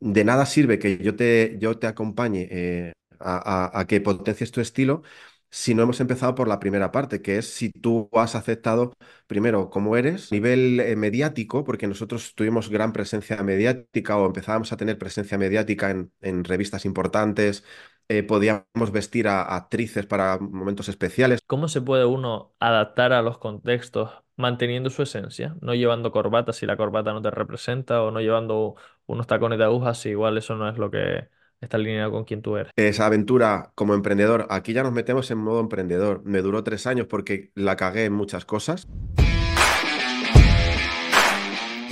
de nada sirve que yo te, yo te acompañe eh, a, que potencies tu estilo si no hemos empezado por la primera parte, que es si tú has aceptado primero cómo eres, nivel eh, mediático, porque nosotros tuvimos gran presencia mediática o empezábamos a tener presencia mediática en, en revistas importantes, eh, podíamos vestir a, a actrices para momentos especiales. ¿Cómo se puede uno adaptar a los contextos manteniendo su esencia? No llevando corbata si la corbata no te representa o no llevando unos tacones de agujas si igual eso no es lo que está alineado con quien tú eres. Esa aventura como emprendedor, aquí ya nos metemos en modo emprendedor. Me duró tres años porque la cagué en muchas cosas.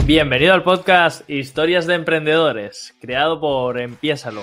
Bienvenido al podcast Historias de Emprendedores, creado por Empiésalo.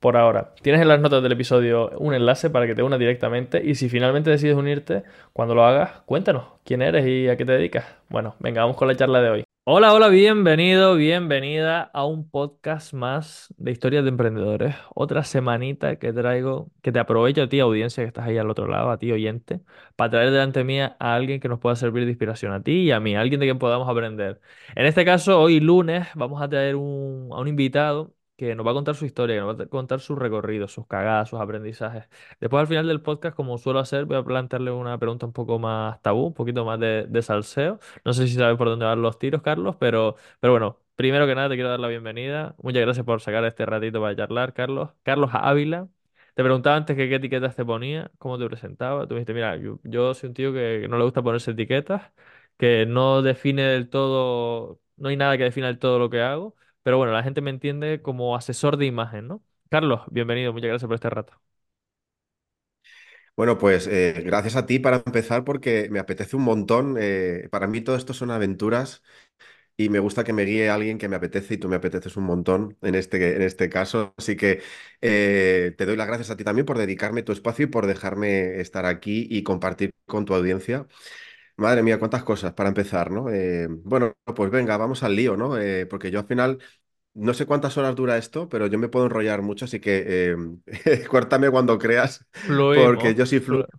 por ahora. Tienes en las notas del episodio un enlace para que te unas directamente y si finalmente decides unirte, cuando lo hagas, cuéntanos quién eres y a qué te dedicas. Bueno, venga, vamos con la charla de hoy. Hola, hola, bienvenido, bienvenida a un podcast más de historias de emprendedores. Otra semanita que traigo, que te aprovecho a ti, audiencia que estás ahí al otro lado, a ti, oyente, para traer delante mía a alguien que nos pueda servir de inspiración, a ti y a mí, alguien de quien podamos aprender. En este caso, hoy lunes, vamos a traer un- a un invitado que nos va a contar su historia, que nos va a contar su recorrido, sus cagadas, sus aprendizajes. Después, al final del podcast, como suelo hacer, voy a plantearle una pregunta un poco más tabú, un poquito más de, salseo. No sé si sabes por dónde van los tiros, Carlos, pero, pero bueno, primero que nada te quiero dar la bienvenida. Muchas gracias por sacar este ratito para charlar, Carlos. Carlos Ávila. Te preguntaba antes que qué etiquetas te ponía, cómo te presentaba. Tú me dijiste, mira, yo, yo soy un tío que no le gusta ponerse etiquetas, que no define del todo, no hay nada que defina del todo lo que hago, pero bueno, la gente me entiende como asesor de imagen, ¿no? Carlos, bienvenido, muchas gracias por este rato. Bueno, pues eh, gracias a ti para empezar porque me apetece un montón. eh, para mí todo esto son aventuras y me gusta que me guíe alguien que me apetece y tú me apeteces un montón en este, en este caso. Así que eh, te doy las gracias a ti también por dedicarme tu espacio y por dejarme estar aquí y compartir con tu audiencia. Madre mía, cuántas cosas para empezar, ¿no? Eh, bueno, pues venga, vamos al lío, ¿no? Eh, porque yo al final no sé cuántas horas dura esto, pero yo me puedo enrollar mucho, así que eh, cuando creas, porque Fluimos, yo sí fluyo. flu-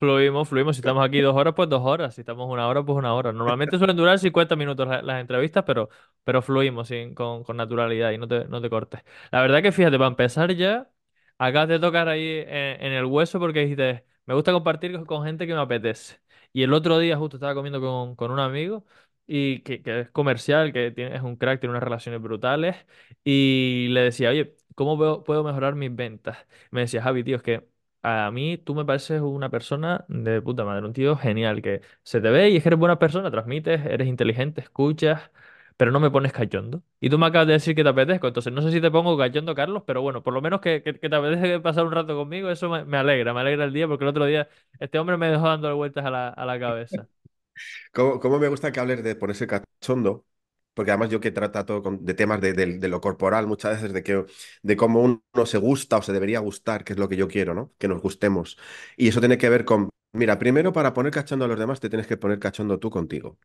fluimos, fluimos. Si estamos aquí dos horas, pues dos horas. Si estamos una hora, pues una hora. Normalmente suelen durar 50 minutos la- las, entrevistas, pero, pero fluimos sin, con, con naturalidad y no te, no te cortes. La verdad que fíjate, para empezar ya, acabas de tocar ahí en, en el hueso porque dijiste, me gusta compartir con gente que me apetece. Y el otro día justo estaba comiendo con, con un amigo y que, es comercial, que tiene, es un crack, tiene unas relaciones brutales. Y le decía, oye, ¿cómo puedo, puedo mejorar mis ventas? Me decía, Javi, tío, es que a mí tú me pareces una persona de puta madre, un tío genial, que se te ve y es que eres buena persona, transmites, eres inteligente, escuchas, pero no me pones cachondo. Y tú me acabas de decir que te apetezco, entonces no sé si te pongo cachondo, Carlos, pero bueno, por lo menos que, que, que te apetece pasar un rato conmigo, eso me, me alegra, me alegra el día, porque el otro día este hombre me dejó dando vueltas a la, a la cabeza. ¿Cómo, me gusta que hables de ponerse cachondo? Porque además yo que trato con- de temas de, de- de lo corporal muchas veces, de, que, de cómo uno se gusta o se debería gustar, que es lo que yo quiero, ¿no? Que nos gustemos. Y eso tiene que ver con, mira, primero para poner cachondo a los demás te tienes que poner cachondo tú contigo.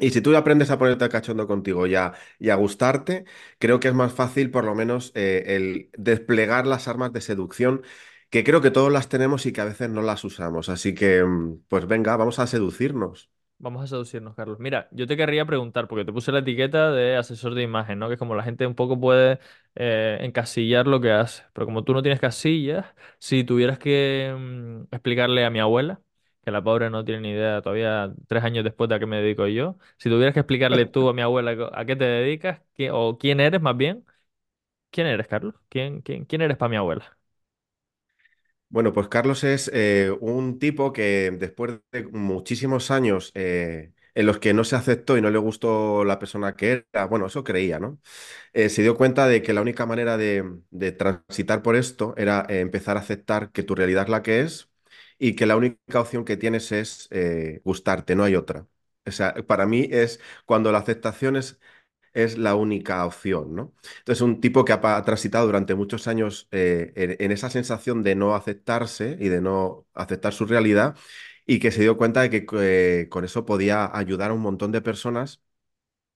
Y si tú aprendes a ponerte cachondo contigo y a, y a gustarte, creo que es más fácil por lo menos eh, el desplegar las armas de seducción, que creo que todos las tenemos y que a veces no las usamos. Así que, mm, pues venga, vamos a seducirnos. Vamos a seducirnos, Carlos. Mira, yo te querría preguntar, porque te puse la etiqueta de asesor de imagen, ¿no? Que es como la gente un poco puede eh, encasillar lo que hace. Pero como tú no tienes casillas, si tuvieras que mm, explicarle a mi abuela, que la pobre no tiene ni idea todavía tres años después de a qué me dedico yo, si tuvieras que explicarle tú a mi abuela a qué te dedicas, qué- o quién eres más bien, ¿quién eres, Carlos? ¿Quién, quién, quién eres para mi abuela? Bueno, pues Carlos es eh, un tipo que después de muchísimos años eh, en los que no se aceptó y no le gustó la persona que era, bueno, eso creía, ¿no? Eh, se dio cuenta de que la única manera de, de transitar por esto era empezar a aceptar que tu realidad es la que es y que la única opción que tienes es eh, gustarte, no hay otra. O sea, para mí es cuando la aceptación es, es la única opción, ¿no? Entonces, un tipo que ha, transitado durante muchos años eh, en, en esa sensación de no aceptarse y de no aceptar su realidad y que se dio cuenta de que eh, con eso podía ayudar a un montón de personas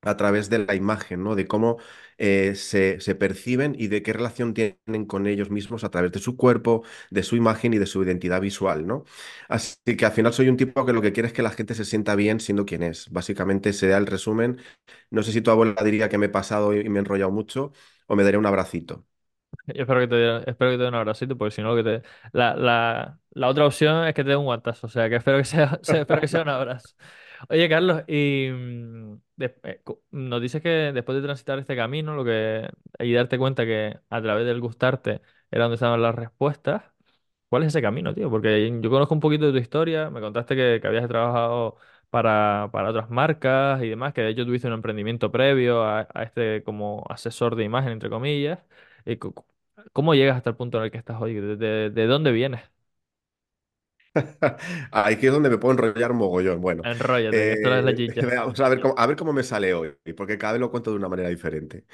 a través de la imagen, ¿no? De cómo eh, se, se perciben y de qué relación tienen con ellos mismos a través de su cuerpo, de su imagen y de su identidad visual, ¿no? Así que al final soy un tipo que lo que quiere es que la gente se sienta bien siendo quien es. Básicamente se da el resumen. No sé si tu abuela diría que me he pasado y me he enrollado mucho o me daría un abracito. Espero que te dé, espero que te dé un abracito, porque si no, que te... La, la, la otra opción es que te dé un guantazo, o sea, que espero que sea- espero que sea un abrazo. Oye, Carlos, y mm, eh, nos dices que después de transitar este camino, lo que y darte cuenta que a través del gustarte era donde estaban las respuestas, ¿cuál es ese camino, tío? Porque yo conozco un poquito de tu historia, me contaste que, habías trabajado para, para otras marcas y demás, que de hecho tuviste un emprendimiento previo a, este como asesor de imagen, entre comillas. ¿Cómo llegas hasta el punto en el que estás hoy? ¿De, de- de dónde vienes? Aquí es donde me puedo enrollar mogollón. Bueno, Enróllate, que esto es la eh, chicha. vamos a ver cómo, a ver cómo me sale hoy, porque cada vez lo cuento de una manera diferente.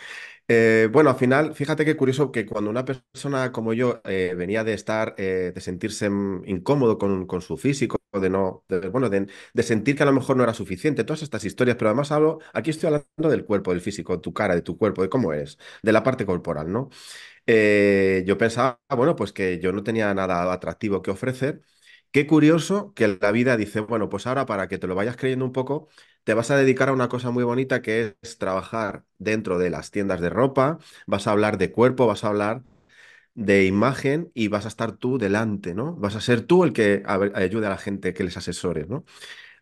Eh, bueno, al final, fíjate qué curioso que cuando una persona como yo eh, venía de estar, eh, de sentirse incómodo con, con su físico, de no, de, bueno, de, de sentir que a lo mejor no era suficiente, todas estas historias, pero además hablo, aquí estoy hablando del cuerpo, del físico, de tu cara, de tu cuerpo, de cómo eres, de la parte corporal, ¿no? Eh, yo pensaba, bueno, pues que yo no tenía nada atractivo que ofrecer. Qué curioso que la vida dice, bueno, pues ahora para que te lo vayas creyendo un poco, te vas a dedicar a una cosa muy bonita que es trabajar dentro de las tiendas de ropa, vas a hablar de cuerpo, vas a hablar de imagen y vas a estar tú delante, ¿no? Vas a ser tú el que ayude a la gente, que les asesores, ¿no?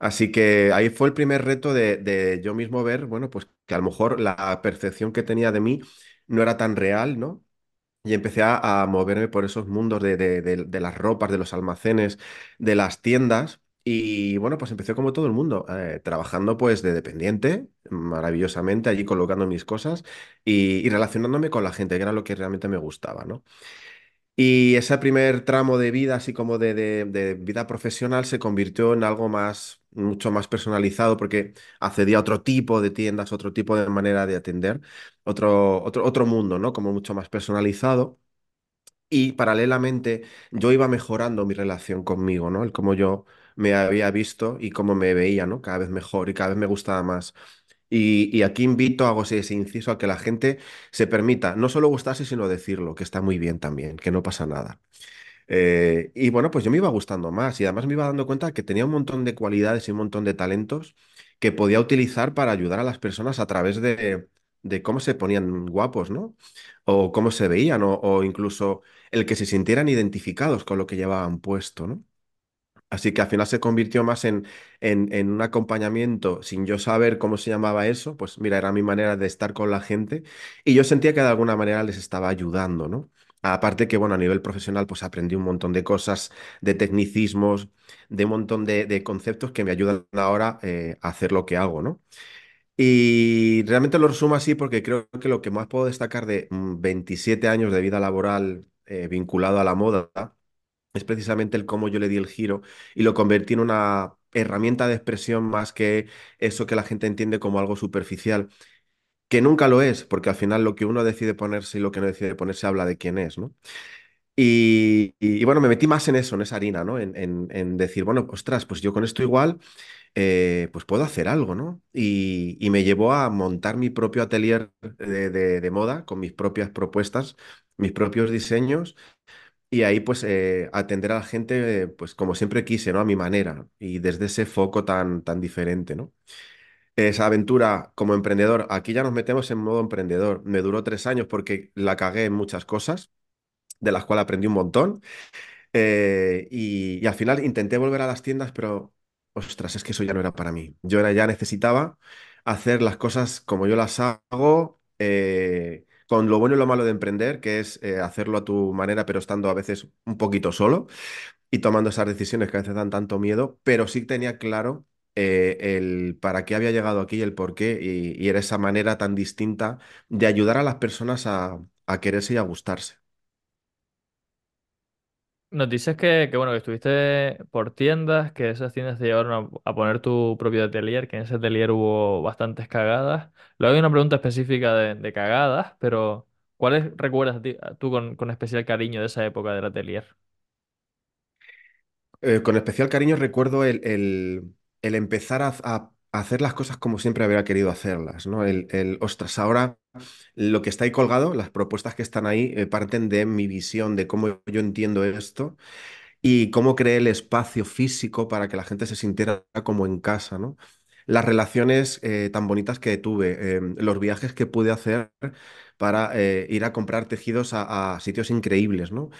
Así que ahí fue el primer reto de, de yo mismo ver, bueno, pues que a lo mejor la percepción que tenía de mí no era tan real, ¿no? Y empecé a, a moverme por esos mundos de, de- de- las ropas, de los almacenes, de las tiendas. Y bueno, pues empecé como todo el mundo, eh, trabajando pues de dependiente, maravillosamente, allí colocando mis cosas y, y relacionándome con la gente, que era lo que realmente me gustaba, ¿no? Y ese primer tramo de vida, así como de, de- vida profesional, se convirtió en algo más, mucho más personalizado, porque accedía a otro tipo de tiendas, otro tipo de manera de atender, otro, otro, otro mundo, ¿no? Como mucho más personalizado. Y paralelamente yo iba mejorando mi relación conmigo, ¿no? El cómo yo me había visto y cómo me veía, ¿no? Cada vez mejor y cada vez me gustaba más. Y, aquí invito, hago ese, ese inciso a que la gente se permita no solo gustarse, sino decirlo, que está muy bien también, que no pasa nada. Eh, y bueno, pues yo me iba gustando más y además me iba dando cuenta que tenía un montón de cualidades y un montón de talentos que podía utilizar para ayudar a las personas a través de, de cómo se ponían guapos, ¿no? O cómo se veían, o incluso el que se sintieran identificados con lo que llevaban puesto, ¿no? Así que al final se convirtió más en, en, un acompañamiento sin yo saber cómo se llamaba eso, pues mira, era mi manera de estar con la gente y yo sentía que de alguna manera les estaba ayudando, ¿no? Aparte que, bueno, a nivel profesional, pues aprendí un montón de cosas, de tecnicismos, de un montón de, conceptos que me ayudan ahora eh, a hacer lo que hago, ¿no? Y realmente lo resumo así porque creo que lo que más puedo destacar de mm, 27 años de vida laboral eh, vinculado a la moda es precisamente el cómo yo le di el giro y lo convertí en una herramienta de expresión más que eso que la gente entiende como algo superficial, que nunca lo es, porque al final lo que uno decide ponerse y lo que no decide ponerse habla de quién es, ¿no? Y, y- y bueno, me metí más en eso, en esa harina, ¿no? En, en- en decir, bueno, ostras, pues yo con esto igual, eh, pues puedo hacer algo, ¿no? Y, y me llevó a montar mi propio atelier de, de de moda con mis propias propuestas, mis propios diseños y ahí pues eh, atender a la gente pues como siempre quise, ¿no? A mi manera y desde ese foco tan, tan diferente, ¿no? Esa aventura como emprendedor, aquí ya nos metemos en modo emprendedor. Me duró tres años porque la cagué en muchas cosas, de las cuales aprendí un montón. Eh, y, y al final intenté volver a las tiendas, pero ostras, es que eso ya no era para mí. Yo era, ya necesitaba hacer las cosas como yo las hago, eh, con lo bueno y lo malo de emprender, que es eh, hacerlo a tu manera, pero estando a veces un poquito solo y tomando esas decisiones que a veces dan tanto miedo, pero sí tenía claro eh, el para qué había llegado aquí y el por qué, y, y era esa manera tan distinta de ayudar a las personas a, a quererse y a gustarse. Nos dices que, que, bueno, que estuviste por tiendas, que esas tiendas te llevaron a, poner tu propio atelier, que en ese atelier hubo bastantes cagadas. Luego hay una pregunta específica de, cagadas, pero ¿cuáles recuerdas ti- tú con, con especial cariño de esa época del atelier? Eh, con especial cariño recuerdo el, el- el empezar a hacer las cosas como siempre habría querido hacerlas, ¿no? El, el, ostras, ahora lo que está ahí colgado, las propuestas que están ahí, eh, parten de mi visión, de cómo yo entiendo esto y cómo creé el espacio físico para que la gente se sintiera como en casa, ¿no? Las relaciones eh, tan bonitas que tuve, eh, los viajes que pude hacer para eh, ir a comprar tejidos a, a sitios increíbles, ¿no?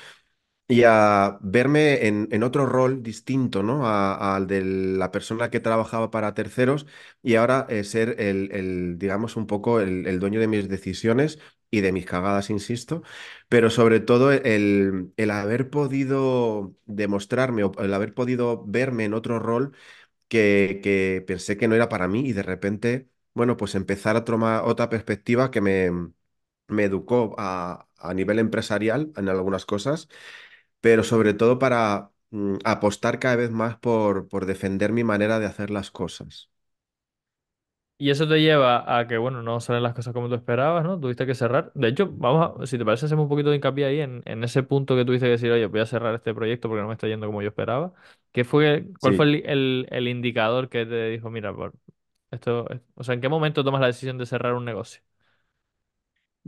Y a verme en, en otro rol distinto, ¿no? Al de la persona que trabajaba para terceros y ahora eh, ser el, el, digamos, un poco el, el dueño de mis decisiones y de mis cagadas, insisto, pero sobre todo el, el haber podido demostrarme o el haber podido verme en otro rol que, que pensé que no era para mí y de repente, bueno, pues empezar a tomar otra perspectiva que me, me educó a, a nivel empresarial en algunas cosas pero sobre todo para mm, apostar cada vez más por, por defender mi manera de hacer las cosas. Y eso te lleva a que, bueno, no salen las cosas como tú esperabas, ¿no? Tuviste que cerrar. De hecho, vamos a, si te parece, hacemos un poquito de hincapié ahí en, en ese punto que tuviste que decir, oye, voy a cerrar este proyecto porque no me está yendo como yo esperaba. ¿Qué fue, cuál fue Sí. el, el- el indicador que te dijo, mira, por esto, o sea, ¿en qué momento tomas la decisión de cerrar un negocio?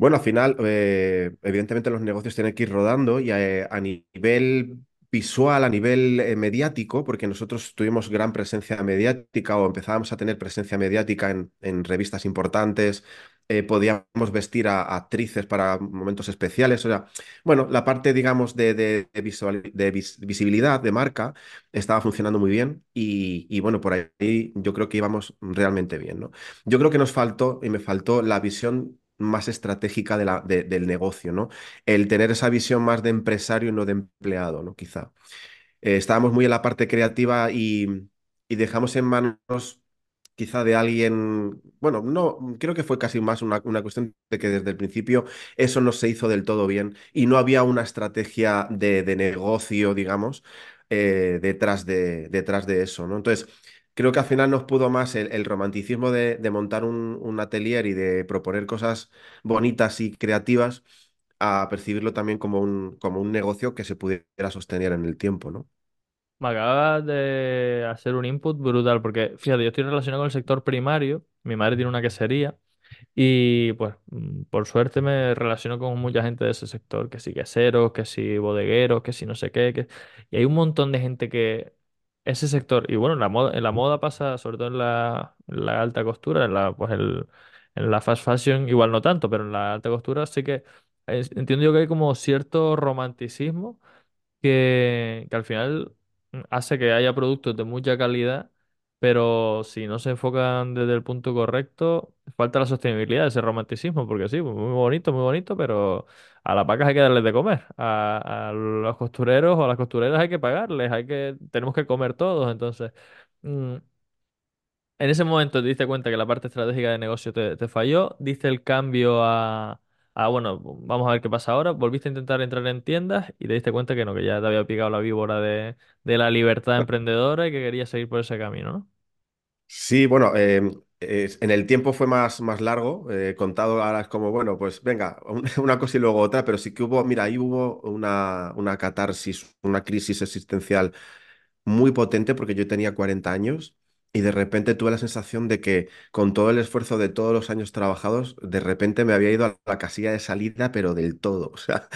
Bueno, al final, eh, evidentemente los negocios tienen que ir rodando y eh, a nivel visual, a nivel eh, mediático, porque nosotros tuvimos gran presencia mediática o empezábamos a tener presencia mediática en, revistas importantes, podíamos vestir a, actrices para momentos especiales, o sea, bueno, la parte, digamos, de, visual- de vis- visibilidad de marca estaba funcionando muy bien y, y bueno, por ahí yo creo que íbamos realmente bien, ¿no? Yo creo que nos faltó y me faltó la visión más estratégica de la, de- del negocio, ¿no? El tener esa visión más de empresario y no de empleado, ¿no? Quizá. Eh, estábamos muy en la parte creativa y, y dejamos en manos quizá de alguien, bueno, no, creo que fue casi más una, una cuestión de que desde el principio eso no se hizo del todo bien y no había una estrategia de, de negocio, digamos, eh, detrás de, detrás de eso, ¿no? Entonces, creo que al final nos pudo más el, el romanticismo de, de montar un, un atelier y de proponer cosas bonitas y creativas a percibirlo también como un, como un negocio que se pudiera sostener en el tiempo, ¿no? Me acabas de hacer un input brutal, porque fíjate, yo estoy relacionado con el sector primario, mi madre tiene una quesería. Y pues, por suerte me relaciono con mucha gente de ese sector, que sí queseros, que sí bodegueros, que sí no sé qué. Que... Y hay un montón de gente que ese sector, y bueno, en la moda, en la moda pasa, sobre todo en la, la alta costura, en la, pues el, en la fast fashion igual no tanto, pero en la alta costura sí que entiendo yo que hay como cierto romanticismo que, que al final hace que haya productos de mucha calidad, pero si no se enfocan desde el punto correcto, falta la sostenibilidad, ese romanticismo, porque sí, muy bonito, muy bonito, pero a las vacas hay que darles de comer, a, a los costureros o a las costureras hay que pagarles, hay que, tenemos que comer todos, entonces... mm, en ese momento te diste cuenta que la parte estratégica de negocio te, te falló, diste el cambio a, a, bueno, vamos a ver qué pasa ahora, volviste a intentar entrar en tiendas y te diste cuenta que no, que ya te había picado la víbora de, de la libertad emprendedora y que querías seguir por ese camino, ¿no? Sí, bueno, em, en el tiempo fue más, más largo, eh, contado ahora es como, bueno, pues venga, un- una cosa y luego otra, pero sí que hubo, mira, ahí hubo una, una catarsis, una crisis existencial muy potente porque yo tenía 40 años y de repente tuve la sensación de que con todo el esfuerzo de todos los años trabajados, de repente me había ido a la casilla de salida, pero del todo. O sea,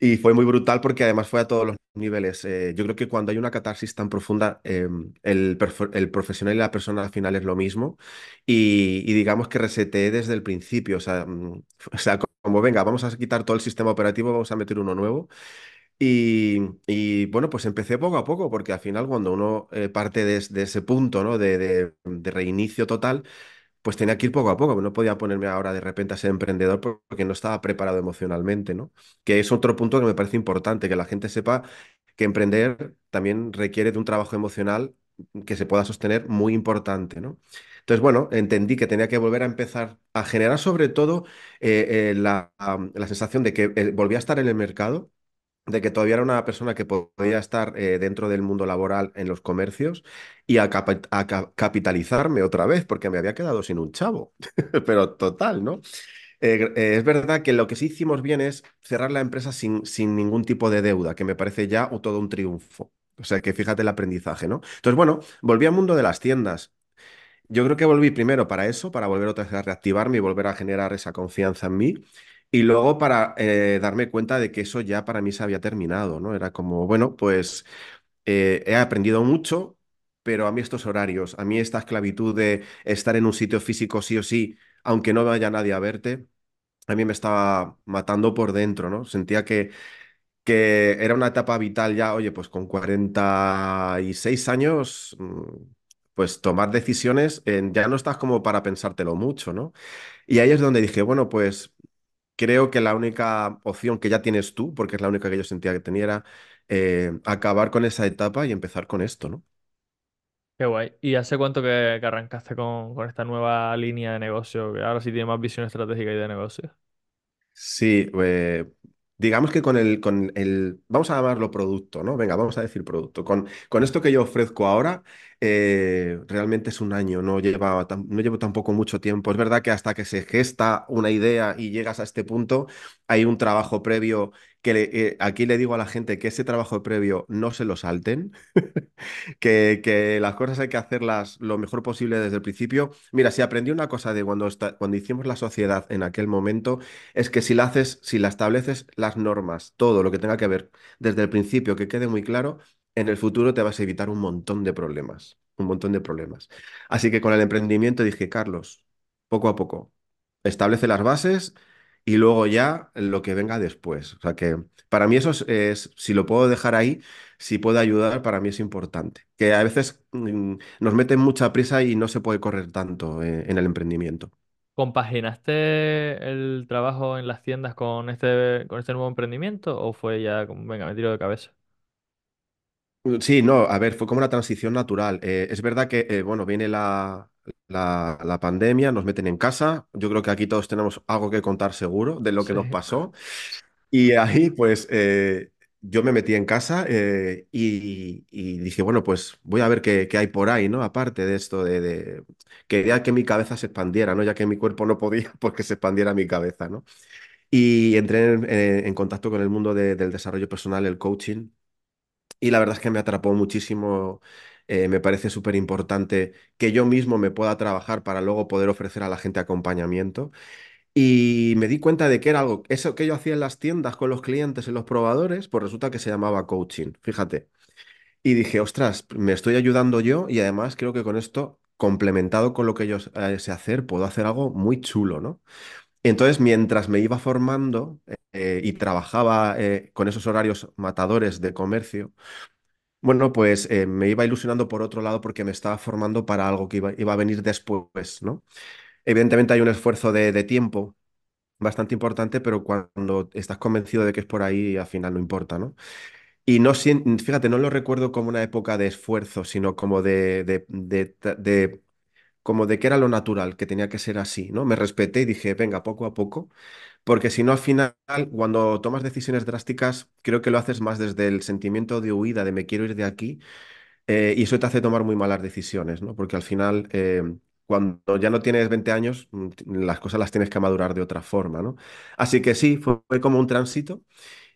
y fue muy brutal porque además fue a todos los niveles. Eh, yo creo que cuando hay una catarsis tan profunda, eh, el, el profesional y la persona al final es lo mismo. Y, y digamos que reseteé desde el principio. O sea, mm, o sea, como venga, vamos a quitar todo el sistema operativo, vamos a meter uno nuevo. Y, y, bueno, pues empecé poco a poco, porque al final cuando uno eh, parte de, de ese punto, ¿no? De, de- de reinicio total, pues tenía que ir poco a poco, no podía ponerme ahora de repente a ser emprendedor porque no estaba preparado emocionalmente, ¿no? Que es otro punto que me parece importante, que la gente sepa que emprender también requiere de un trabajo emocional que se pueda sostener muy importante, ¿no? Entonces, bueno, entendí que tenía que volver a empezar a generar sobre todo eh, eh, la, la sensación de que eh, volvía a estar en el mercado de que todavía era una persona que podía estar eh, dentro del mundo laboral en los comercios y a, capitalizarme otra vez, porque me había quedado sin un chavo, pero total, ¿no? Eh, eh, es verdad que lo que sí hicimos bien es cerrar la empresa sin, sin ningún tipo de deuda, que me parece ya todo un triunfo. O sea, que fíjate el aprendizaje, ¿no? Entonces, bueno, volví al mundo de las tiendas. Yo creo que volví primero para eso, para volver otra vez a reactivarme y volver a generar esa confianza en mí. Y luego para eh, darme cuenta de que eso ya para mí se había terminado, ¿no? Era como, bueno, pues eh, he aprendido mucho, pero a mí estos horarios, a mí esta esclavitud de estar en un sitio físico sí o sí, aunque no vaya nadie a verte, a mí me estaba matando por dentro, ¿no? Sentía que que era una etapa vital ya, oye, pues con 46 años, mm, pues tomar decisiones, ya no estás como para pensártelo mucho, ¿no? Y ahí es donde dije, bueno, pues creo que la única opción que ya tienes tú, porque es la única que yo sentía que tenía, era eh, acabar con esa etapa y empezar con esto, ¿no? Qué guay. ¿Y hace cuánto que, que arrancaste con, con esta nueva línea de negocio? Que ahora sí tiene más visión estratégica y de negocio. Sí, eh, digamos que con el, con el, vamos a llamarlo producto, ¿no? Venga, vamos a decir producto. Con, con esto que yo ofrezco ahora, eh, realmente es un año, no lleva, no llevo tampoco mucho tiempo. Es verdad que hasta que se gesta una idea y llegas a este punto, hay un trabajo previo que eh, aquí le digo a la gente que ese trabajo previo no se lo salten que, las cosas hay que hacerlas lo mejor posible desde el principio. Mira, si aprendí una cosa de cuando, cuando hicimos la sociedad en aquel momento, es que si la haces, si la estableces las normas, todo lo que tenga que ver desde el principio, que quede muy claro, en el futuro te vas a evitar un montón de problemas, un montón de problemas. Así que con el emprendimiento dije, Carlos, poco a poco, establece las bases. Y luego ya lo que venga después. O sea que para mí eso es, es- si lo puedo dejar ahí, si puede ayudar, para mí es importante. Que a veces mm, nos meten mucha prisa y no se puede correr tanto eh, en el emprendimiento. ¿Compaginaste el trabajo en las tiendas con este, con este nuevo emprendimiento o fue ya como, venga, me tiro de cabeza? Mm, Sí, no, a ver, fue como una transición natural. Eh, es verdad que, eh, bueno, viene la, la, la pandemia, nos meten en casa. Yo creo que aquí todos tenemos algo que contar seguro de lo que Sí. nos pasó. Y ahí, pues, eh, yo me metí en casa eh, y, y dije, bueno, pues voy a ver qué, qué hay por ahí, ¿no? Aparte de esto de, de... Quería que mi cabeza se expandiera, ¿no? Ya que mi cuerpo no podía, porque se expandiera mi cabeza, ¿no? Y entré en, en contacto con el mundo de- del desarrollo personal, el coaching, y la verdad es que me atrapó muchísimo. Eh, me parece súper importante que yo mismo me pueda trabajar para luego poder ofrecer a la gente acompañamiento. Y me di cuenta de que era algo, eso que yo hacía en las tiendas con los clientes, en los probadores, pues resulta que se llamaba coaching, fíjate. Y dije, ostras, me estoy ayudando yo y además creo que con esto, complementado con lo que yo eh, sé hacer, puedo hacer algo muy chulo, ¿no? Entonces, mientras me iba formando eh, y trabajaba con esos horarios matadores de comercio, bueno, pues eh, me iba ilusionando por otro lado porque me estaba formando para algo que iba, iba a venir después, ¿no? Evidentemente hay un esfuerzo de, de tiempo bastante importante, pero cuando estás convencido de que es por ahí, al final no importa, ¿no? Y no, fíjate, no lo recuerdo como una época de esfuerzo, sino como de, de, de- como de que era lo natural, que tenía que ser así, ¿no? Me respeté y dije, venga, poco a poco, porque si no, al final, cuando tomas decisiones drásticas, creo que lo haces más desde el sentimiento de huida, de me quiero ir de aquí, eh, y eso te hace tomar muy malas decisiones, ¿no? Porque al final, eh, cuando ya no tienes 20 años, mm, las cosas las tienes que madurar de otra forma, ¿no? Así que sí, fue, fue como un tránsito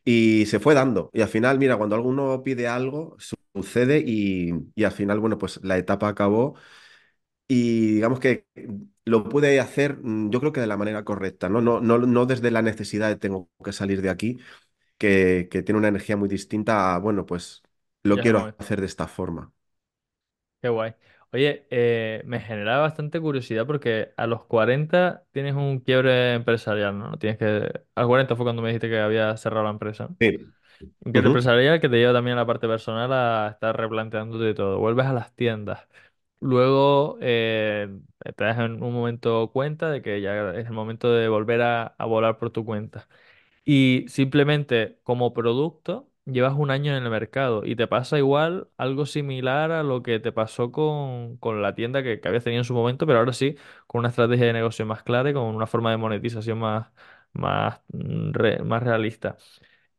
y se fue dando. Y al final, mira, cuando alguno pide algo, sucede y, y al final, bueno, pues la etapa acabó y digamos que lo pude hacer, mm, yo creo que de la manera correcta, ¿no? No, no, no desde la necesidad de tengo que salir de aquí, que, que tiene una energía muy distinta a, bueno, pues lo Ya quiero hacer de esta forma. Qué guay. Oye, eh, me genera bastante curiosidad porque a los 40 tienes un quiebre empresarial, ¿no? Tienes que... A los 40 fue cuando me dijiste que había cerrado la empresa, ¿no? Sí. Un quiebre empresarial que te lleva también a la parte personal a estar replanteándote todo. Vuelves a las tiendas. Luego eh, te das en un momento cuenta de que ya es el momento de volver a, volar por tu cuenta. Y simplemente como producto llevas un año en el mercado y te pasa igual algo similar a lo que te pasó con, con la tienda que, que habías tenido en su momento, pero ahora sí, con una estrategia de negocio más clara y con una forma de monetización más, más, mm, más realista.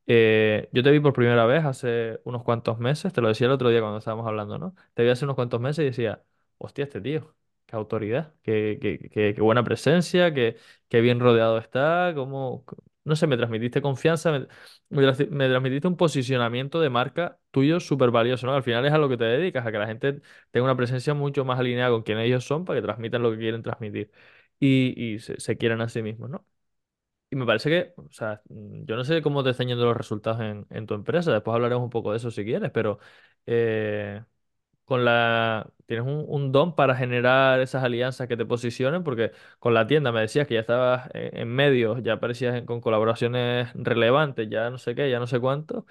Eh, yo te vi por primera vez hace unos cuantos meses, te lo decía el otro día cuando estábamos hablando, ¿no? Te vi hace unos cuantos meses y decía, hostia, este tío, qué autoridad, qué, qué, qué- qué buena presencia, qué, qué bien rodeado está, cómo, no sé, me transmitiste confianza, me, me trans- me transmitiste un posicionamiento de marca tuyo súper valioso, ¿no? Al final es a lo que te dedicas, a que la gente tenga una presencia mucho más alineada con quien ellos son para que transmitan lo que quieren transmitir y, y se, se quieran a sí mismos, ¿no? Y me parece que, o sea, mm, yo no sé cómo te están los resultados en, en tu empresa, después hablaremos un poco de eso si quieres, pero eh, con la, tienes un, don para generar esas alianzas que te posicionen, porque con la tienda me decías que ya estabas en, en medios, ya aparecías con colaboraciones relevantes, ya no sé qué, ya no sé cuánto,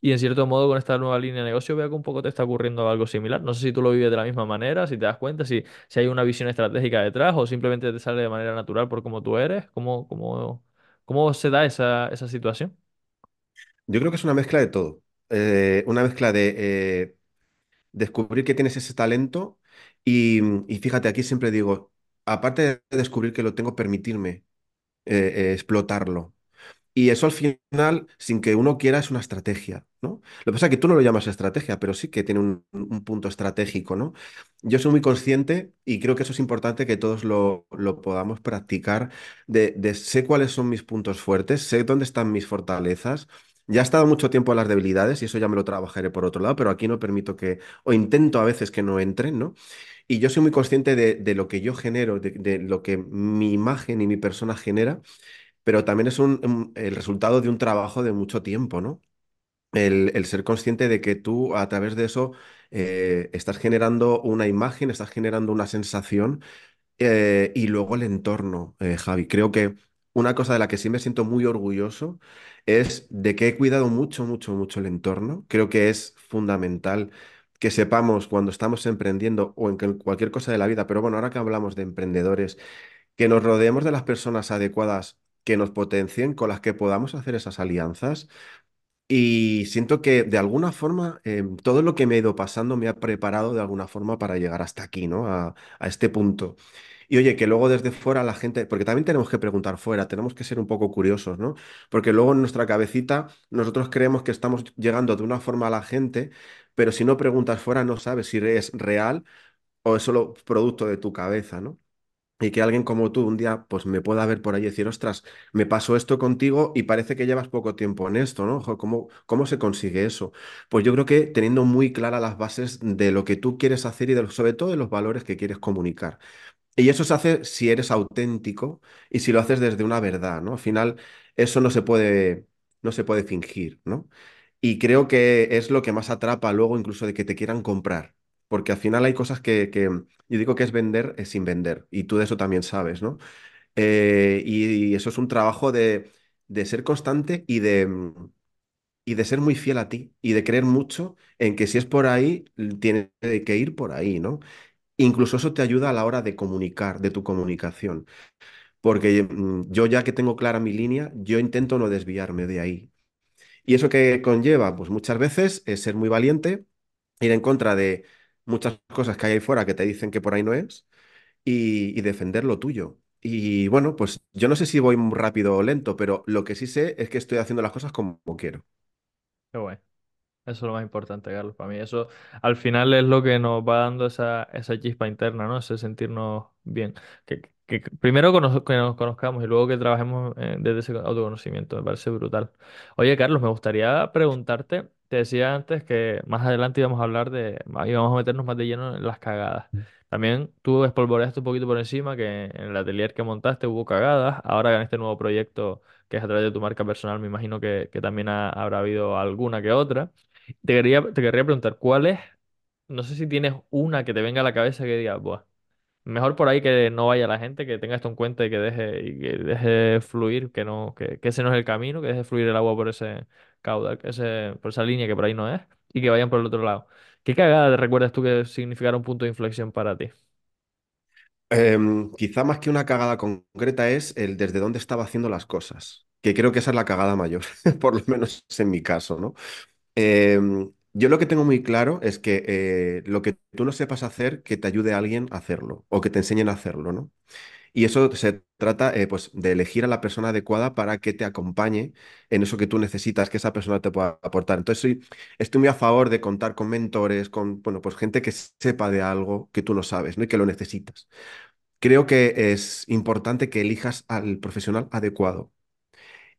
y en cierto modo con esta nueva línea de negocio veo que un poco te está ocurriendo algo similar. No sé si tú lo vives de la misma manera, si te das cuenta, si, si hay una visión estratégica detrás o simplemente te sale de manera natural por cómo tú eres, cómo, cómo, cómo se da esa, esa situación. Yo creo que es una mezcla de todo. Eh, una mezcla de eh, descubrir que tienes ese talento y, y fíjate, aquí siempre digo, aparte de descubrir que lo tengo, permitirme eh, eh, explotarlo. Y eso al final, sin que uno quiera, es una estrategia, ¿no? Lo que pasa es que tú no lo llamas estrategia, pero sí que tiene un, un punto estratégico, ¿no? Yo soy muy consciente y creo que eso es importante que todos lo, lo podamos practicar, de, de sé cuáles son mis puntos fuertes, sé dónde están mis fortalezas. Ya he estado mucho tiempo a las debilidades y eso ya me lo trabajaré por otro lado, pero aquí no permito que, o intento a veces que no entren, ¿no? Y yo soy muy consciente de, lo que yo genero, de, lo que mi imagen y mi persona genera pero también es un- el resultado de un trabajo de mucho tiempo, ¿no? El, el ser consciente de que tú a través de eso eh, estás generando una imagen, estás generando una sensación eh, y luego el entorno, eh, Javi. Creo que una cosa de la que sí me siento muy orgulloso es de que he cuidado mucho, mucho, mucho el entorno. Creo que es fundamental que sepamos cuando estamos emprendiendo o en cualquier cosa de la vida, pero bueno, ahora que hablamos de emprendedores que nos rodeemos de las personas adecuadas que nos potencien, con las que podamos hacer esas alianzas. Y siento que de alguna forma em, todo lo que me ha ido pasando me ha preparado de alguna forma para llegar hasta aquí, ¿no? A, a este punto. Y oye, que luego desde fuera la gente, porque también tenemos que preguntar fuera, tenemos que ser un poco curiosos, ¿no? Porque luego en nuestra cabecita nosotros creemos que estamos llegando de una forma a la gente, pero si no preguntas fuera no sabes si es real o es solo producto de tu cabeza, ¿no? Y que alguien como tú un día pues me pueda ver por ahí y decir, ostras, me pasó esto contigo y parece que llevas poco tiempo en esto, ¿no? ¿Cómo, cómo se consigue eso? Pues yo creo que teniendo muy claras las bases de lo que tú quieres hacer y de sobre todo de los valores que quieres comunicar. Y eso se hace si eres auténtico y si lo haces desde una verdad, ¿no? Al final, eso no se puede, no se puede fingir, ¿no? Y creo que es lo que más atrapa luego incluso de que te quieran comprar. Porque al final hay cosas que, que yo digo que es vender es sin vender. Y tú de eso también sabes, ¿no? Eh, y, y eso es un trabajo de, de ser constante y de, y de ser muy fiel a ti. Y de creer mucho en que si es por ahí, tiene que ir por ahí, ¿no? Incluso eso te ayuda a la hora de comunicar, de tu comunicación. Porque mm, yo ya que tengo clara mi línea, yo intento no desviarme de ahí. ¿Y eso que conlleva? Pues muchas veces es ser muy valiente, ir en contra de muchas cosas que hay ahí fuera que te dicen que por ahí no es y, defender lo tuyo. Y bueno, pues yo no sé si voy muy rápido o lento, pero lo que sí sé es que estoy haciendo las cosas como quiero. Qué guay. Eso es lo más importante, Carlos. Para mí eso al final es lo que nos va dando esa, esa chispa interna, ¿no? Ese sentirnos bien. Que, que- primero cono- que nos conozcamos y luego que trabajemos eh, desde ese autoconocimiento. Me parece brutal. Oye, Carlos, me gustaría preguntarte, te decía antes que más adelante íbamos a hablar de, íbamos a meternos más de lleno en las cagadas. También tú espolvoreaste un poquito por encima que en el atelier que montaste hubo cagadas. Ahora en este nuevo proyecto que es a través de tu marca personal, me imagino que, que también ha- habrá habido alguna que otra. Te quería, te querría preguntar, ¿cuál es? No sé si tienes una que te venga a la cabeza que digas, Buah, mejor por ahí que no vaya la gente, que tenga esto en cuenta y que deje, que deje fluir, que no, que, que ese no es el camino, que deje fluir el agua por ese caudal, ese, por esa línea que por ahí no es, y que vayan por el otro lado. ¿Qué cagada recuerdas tú que significara un punto de inflexión para ti? Em, quizá más que una cagada concreta es el desde dónde estaba haciendo las cosas, que creo que esa es la cagada mayor, por lo menos en mi caso, ¿no? Em, yo lo que tengo muy claro es que eh, lo que tú no sepas hacer, que te ayude a alguien a hacerlo o que te enseñen a hacerlo, ¿no? Y eso se trata eh, pues, de elegir a la persona adecuada para que te acompañe en eso que tú necesitas que esa persona te pueda aportar. Entonces, estoy muy a favor de contar con mentores, con bueno, pues, gente que sepa de algo que tú no sabes y que lo necesitas. Creo que es importante que elijas al profesional adecuado.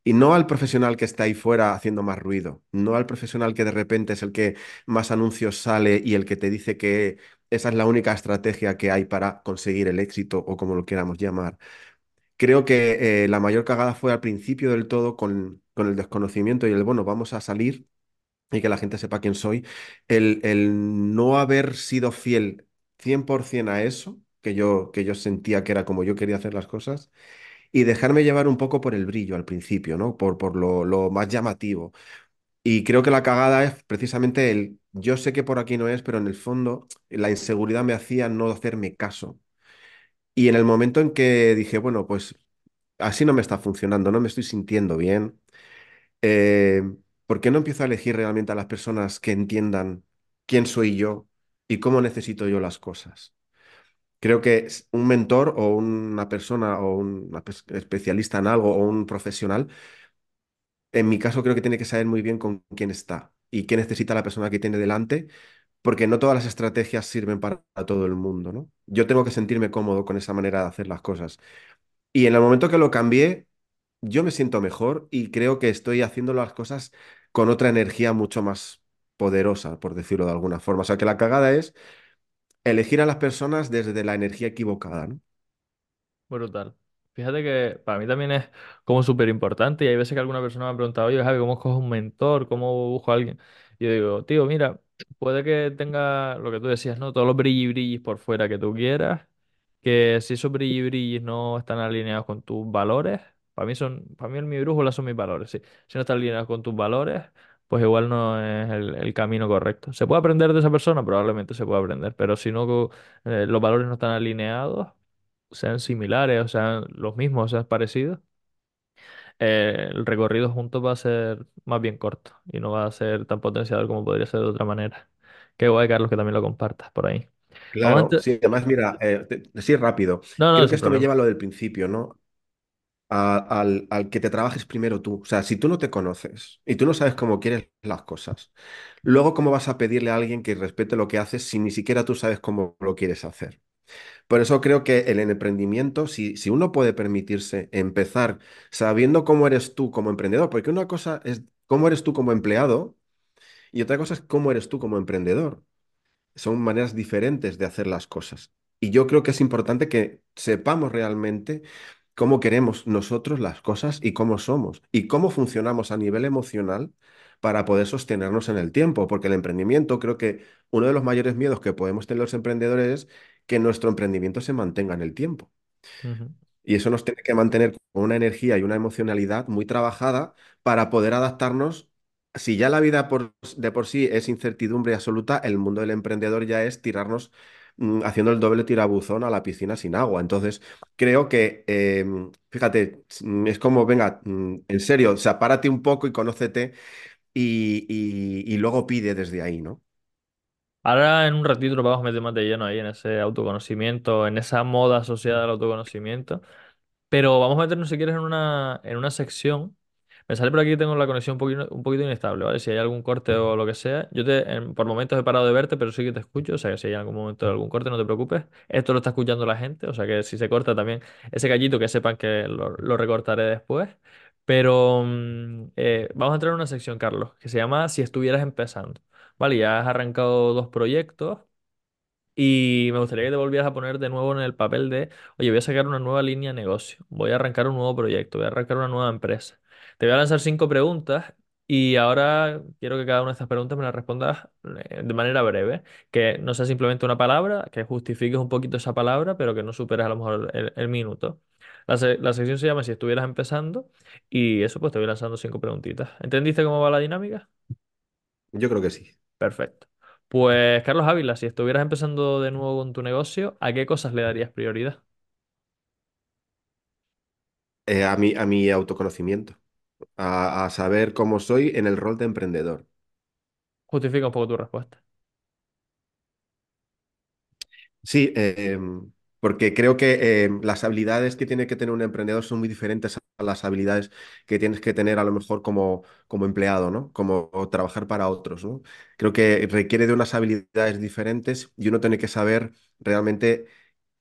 Y no al profesional que está ahí fuera haciendo más ruido, no al profesional que de repente es el que más anuncios sale y el que te dice que esa es la única estrategia que hay para conseguir el éxito o como lo queramos llamar. Creo que eh, la mayor cagada fue al principio del todo con, con el desconocimiento y el, bueno, vamos a salir y que la gente sepa quién soy, el, el no haber sido fiel 100% a eso, que yo, que yo sentía que era como yo quería hacer las cosas y dejarme llevar un poco por el brillo al principio, ¿no? Por, por lo, lo más llamativo. Y creo que la cagada es precisamente el, yo sé que por aquí no es, pero en el fondo la inseguridad me hacía no hacerme caso. Y en el momento en que dije, bueno, pues así no me está funcionando, no me estoy sintiendo bien, eh, ¿por qué no empiezo a elegir realmente a las personas que entiendan quién soy yo y cómo necesito yo las cosas? Creo que un mentor o una persona o un especialista en algo o un profesional, en mi caso creo que tiene que saber muy bien con quién está y qué necesita la persona que tiene delante, porque no todas las estrategias sirven para todo el mundo, ¿no? Yo tengo que sentirme cómodo con esa manera de hacer las cosas. Y en el momento que lo cambié, yo me siento mejor y creo que estoy haciendo las cosas con otra energía mucho más poderosa, por decirlo de alguna forma. O sea, que la cagada es elegir a las personas desde la energía equivocada, ¿no? Brutal. Fíjate que para mí también es como súper importante y hay veces que alguna persona me ha preguntado, oye, Javi, ¿cómo cojo un mentor? ¿Cómo busco a alguien? Y yo digo, tío, mira, puede que tenga lo que tú decías, ¿no? Todos los brilli brillis por fuera que tú quieras, que si esos brilli brillis no están alineados con tus valores, para mí son, para mí mi brújula son mis valores. Si no están alineados con tus valores, pues igual no es el, el camino correcto. ¿Se puede aprender de esa persona? Probablemente se puede aprender, pero si no, eh, los valores no están alineados sean similares o sean los mismos o sean parecidos, eh, el recorrido juntos va a ser más bien corto y no va a ser tan potenciador como podría ser de otra manera. Qué guay, Carlos, que también lo compartas por ahí. Claro, sí, además, mira, eh, te- sí, rápido. No, no, Creo que esto me lleva a lo del principio, ¿no? Al, al que te trabajes primero tú. O sea, si tú no te conoces y tú no sabes cómo quieres las cosas, luego cómo vas a pedirle a alguien que respete lo que haces si ni siquiera tú sabes cómo lo quieres hacer. Por eso creo que el emprendimiento, si, si uno puede permitirse empezar sabiendo cómo eres tú como emprendedor, porque una cosa es cómo eres tú como empleado y otra cosa es cómo eres tú como emprendedor. Son maneras diferentes de hacer las cosas. Y yo creo que es importante que sepamos realmente cómo queremos nosotros las cosas y cómo somos y cómo funcionamos a nivel emocional para poder sostenernos en el tiempo, porque el emprendimiento, creo que uno de los mayores miedos que podemos tener los emprendedores es que nuestro emprendimiento se mantenga en el tiempo. Y eso nos tiene que mantener con una energía y una emocionalidad muy trabajada para poder adaptarnos. Si ya la vida por- de por sí es incertidumbre absoluta, el mundo del emprendedor ya es tirarnos mm, haciendo el doble tirabuzón a la piscina sin agua. Entonces, creo que, em, fíjate, mm, es como, venga, mm, en serio, o sea, párate un poco y conócete y, y luego pide desde ahí, ¿no? Ahora en un ratito nos vamos a meter más de lleno ahí en ese autoconocimiento, en esa moda asociada al autoconocimiento. Pero vamos a meternos si quieres en una, en una sección. Me sale por aquí tengo la conexión un poquito, inestable, ¿vale? Si hay algún corte o lo que sea. Yo te, en- por momentos he parado de verte, pero sí que te escucho. O sea que si hay algún momento de algún corte, no te preocupes. Esto lo está escuchando la gente. O sea que si se corta también ese gallito, que sepan que lo, lo recortaré después. Pero mm, eh, vamos a entrar en una sección, Carlos, que se llama Si estuvieras empezando. Vale, ya has arrancado dos proyectos. Y me gustaría que te volvieras a poner de nuevo en el papel de, oye, voy a sacar una nueva línea de negocio, voy a arrancar un nuevo proyecto, voy a arrancar una nueva empresa. Te voy a lanzar cinco preguntas y ahora quiero que cada una de estas preguntas me las respondas eh, de manera breve, que no sea simplemente una palabra, que justifiques un poquito esa palabra, pero que no superes a lo mejor el, el minuto. La, se- la sección se llama Si estuvieras empezando y eso pues te voy lanzando cinco preguntitas. ¿Entendiste cómo va la dinámica? Yo creo que sí. Perfecto. Pues Carlos Ávila, si estuvieras empezando de nuevo con tu negocio, ¿a qué cosas le darías prioridad? Eh, a mi, a mi autoconocimiento, a, a saber cómo soy en el rol de emprendedor. Justifica un poco tu respuesta. Sí, Porque creo que eh, las habilidades que tiene que tener un emprendedor son muy diferentes a las habilidades que tienes que tener a lo mejor como, como empleado, ¿no? Como trabajar para otros, ¿no? Creo que requiere de unas habilidades diferentes y uno tiene que saber realmente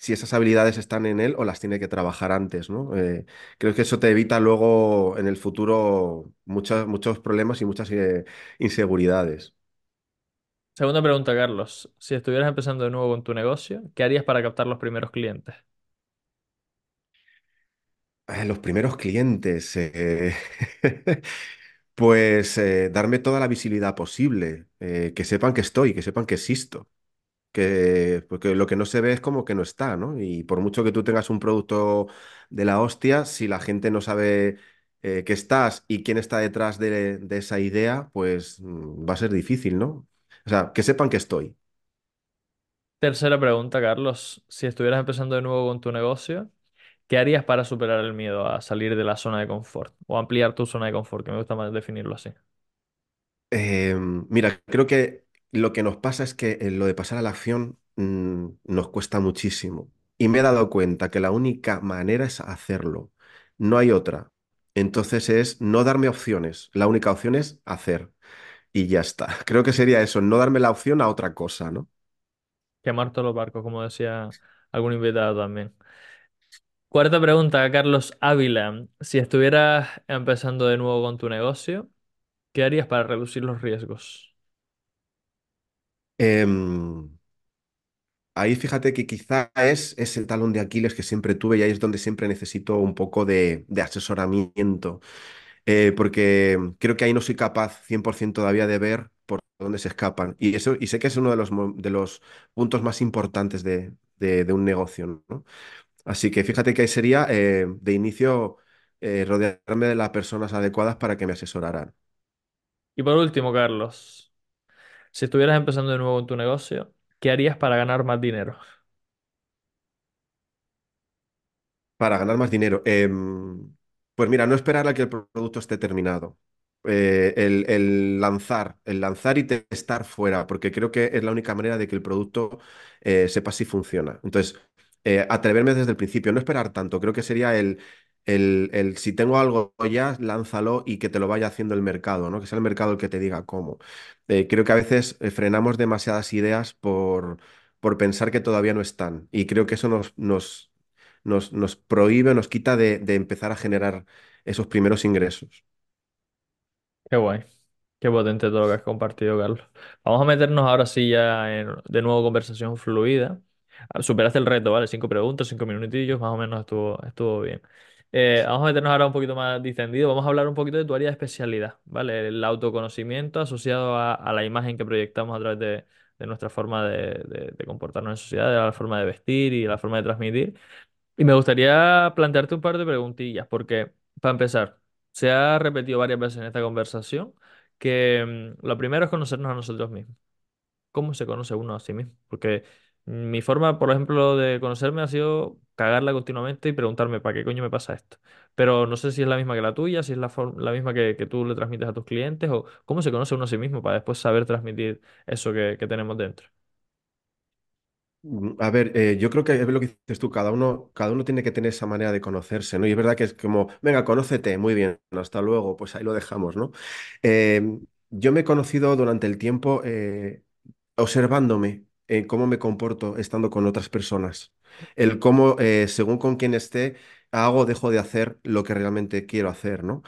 si esas habilidades están en él o las tiene que trabajar antes, ¿no? Eh, creo que eso te evita luego en el futuro muchos, muchos problemas y muchas eh, inseguridades. Segunda pregunta, Carlos. Si estuvieras empezando de nuevo con tu negocio, ¿qué harías para captar los primeros clientes? Eh, los primeros clientes, pues darme toda la visibilidad posible, que sepan que estoy, que sepan que existo, que, porque lo que no se ve es como que no está, ¿no? Y por mucho que tú tengas un producto de la hostia, si la gente no sabe eh, que estás y quién está detrás de, de esa idea, pues mm, va a ser difícil, ¿no? O sea, que sepan que estoy. Tercera pregunta, Carlos. Si estuvieras empezando de nuevo con tu negocio, ¿qué harías para superar el miedo a salir de la zona de confort o ampliar tu zona de confort, que me gusta más definirlo así? Eh, mira, creo que lo que nos pasa es que eh, lo de pasar a la acción mm, nos cuesta muchísimo. Y me he dado cuenta que la única manera es hacerlo. No hay otra. Entonces es no darme opciones. La única opción es hacer. Y ya está. Creo que sería eso, no darme la opción a otra cosa, ¿no? Quemar todos los barcos, como decía algún invitado también. Cuarta pregunta, Carlos Ávila. Si estuvieras empezando de nuevo con tu negocio, ¿qué harías para reducir los riesgos? Em, ahí fíjate que quizá es, es el talón de Aquiles que siempre tuve y ahí es donde siempre necesito un poco de, asesoramiento. eh, porque creo que ahí no soy capaz 100% todavía de ver por dónde se escapan. Y, eso, y sé que es uno de los, de los puntos más importantes de, de- de un negocio, ¿no? Así que fíjate que ahí sería eh, de inicio eh, rodearme de las personas adecuadas para que me asesoraran. Y por último, Carlos, si estuvieras empezando de nuevo con tu negocio, ¿qué harías para ganar más dinero? Para ganar más dinero. Em, pues mira, no esperar a que el producto esté terminado. Eh, el, el lanzar, el lanzar y testar fuera, porque creo que es la única manera de que el producto eh, sepa si funciona. Entonces, eh, atreverme desde el principio, no esperar tanto. Creo que sería el, el, el si tengo algo ya, lánzalo y que te lo vaya haciendo el mercado, ¿no? Que sea el mercado el que te diga cómo. Eh, creo que a veces eh, frenamos demasiadas ideas por, por pensar que todavía no están. Y creo que eso nos, nos nos, nos prohíbe, nos quita de, de empezar a generar esos primeros ingresos. Qué guay. Qué potente todo lo que has compartido, Carlos. Vamos a meternos ahora sí ya de nuevo conversación fluida. Ah, Superaste el reto, ¿vale? Cinco preguntas, cinco minutillos, más o menos estuvo, estuvo bien. Eh, vamos a meternos ahora un poquito más distendido. Vamos a hablar un poquito de tu área de especialidad, ¿vale? El autoconocimiento asociado a, a la imagen que proyectamos a través de, de nuestra forma de, de- de comportarnos en sociedad, de la forma de vestir y la forma de transmitir. Y me gustaría plantearte un par de preguntillas, porque, para empezar, se ha repetido varias veces en esta conversación que mm, lo primero es conocernos a nosotros mismos. ¿Cómo se conoce uno a sí mismo? Porque mi forma, por ejemplo, de conocerme ha sido cagarla continuamente y preguntarme, ¿para qué coño me pasa esto? Pero no sé si es la misma que la tuya, si es la, la misma que, que tú le transmites a tus clientes, o cómo se conoce uno a sí mismo para después saber transmitir eso que, que tenemos dentro. Mm, A ver, eh, yo creo que es lo que dices tú, cada uno, cada uno tiene que tener esa manera de conocerse, ¿no? Y es verdad que es como, venga, conócete, muy bien, hasta luego, pues ahí lo dejamos, ¿no? Eh, yo me he conocido durante el tiempo eh, observándome en cómo me comporto estando con otras personas, el cómo, eh, según con quién esté, hago o dejo de hacer lo que realmente quiero hacer, ¿no?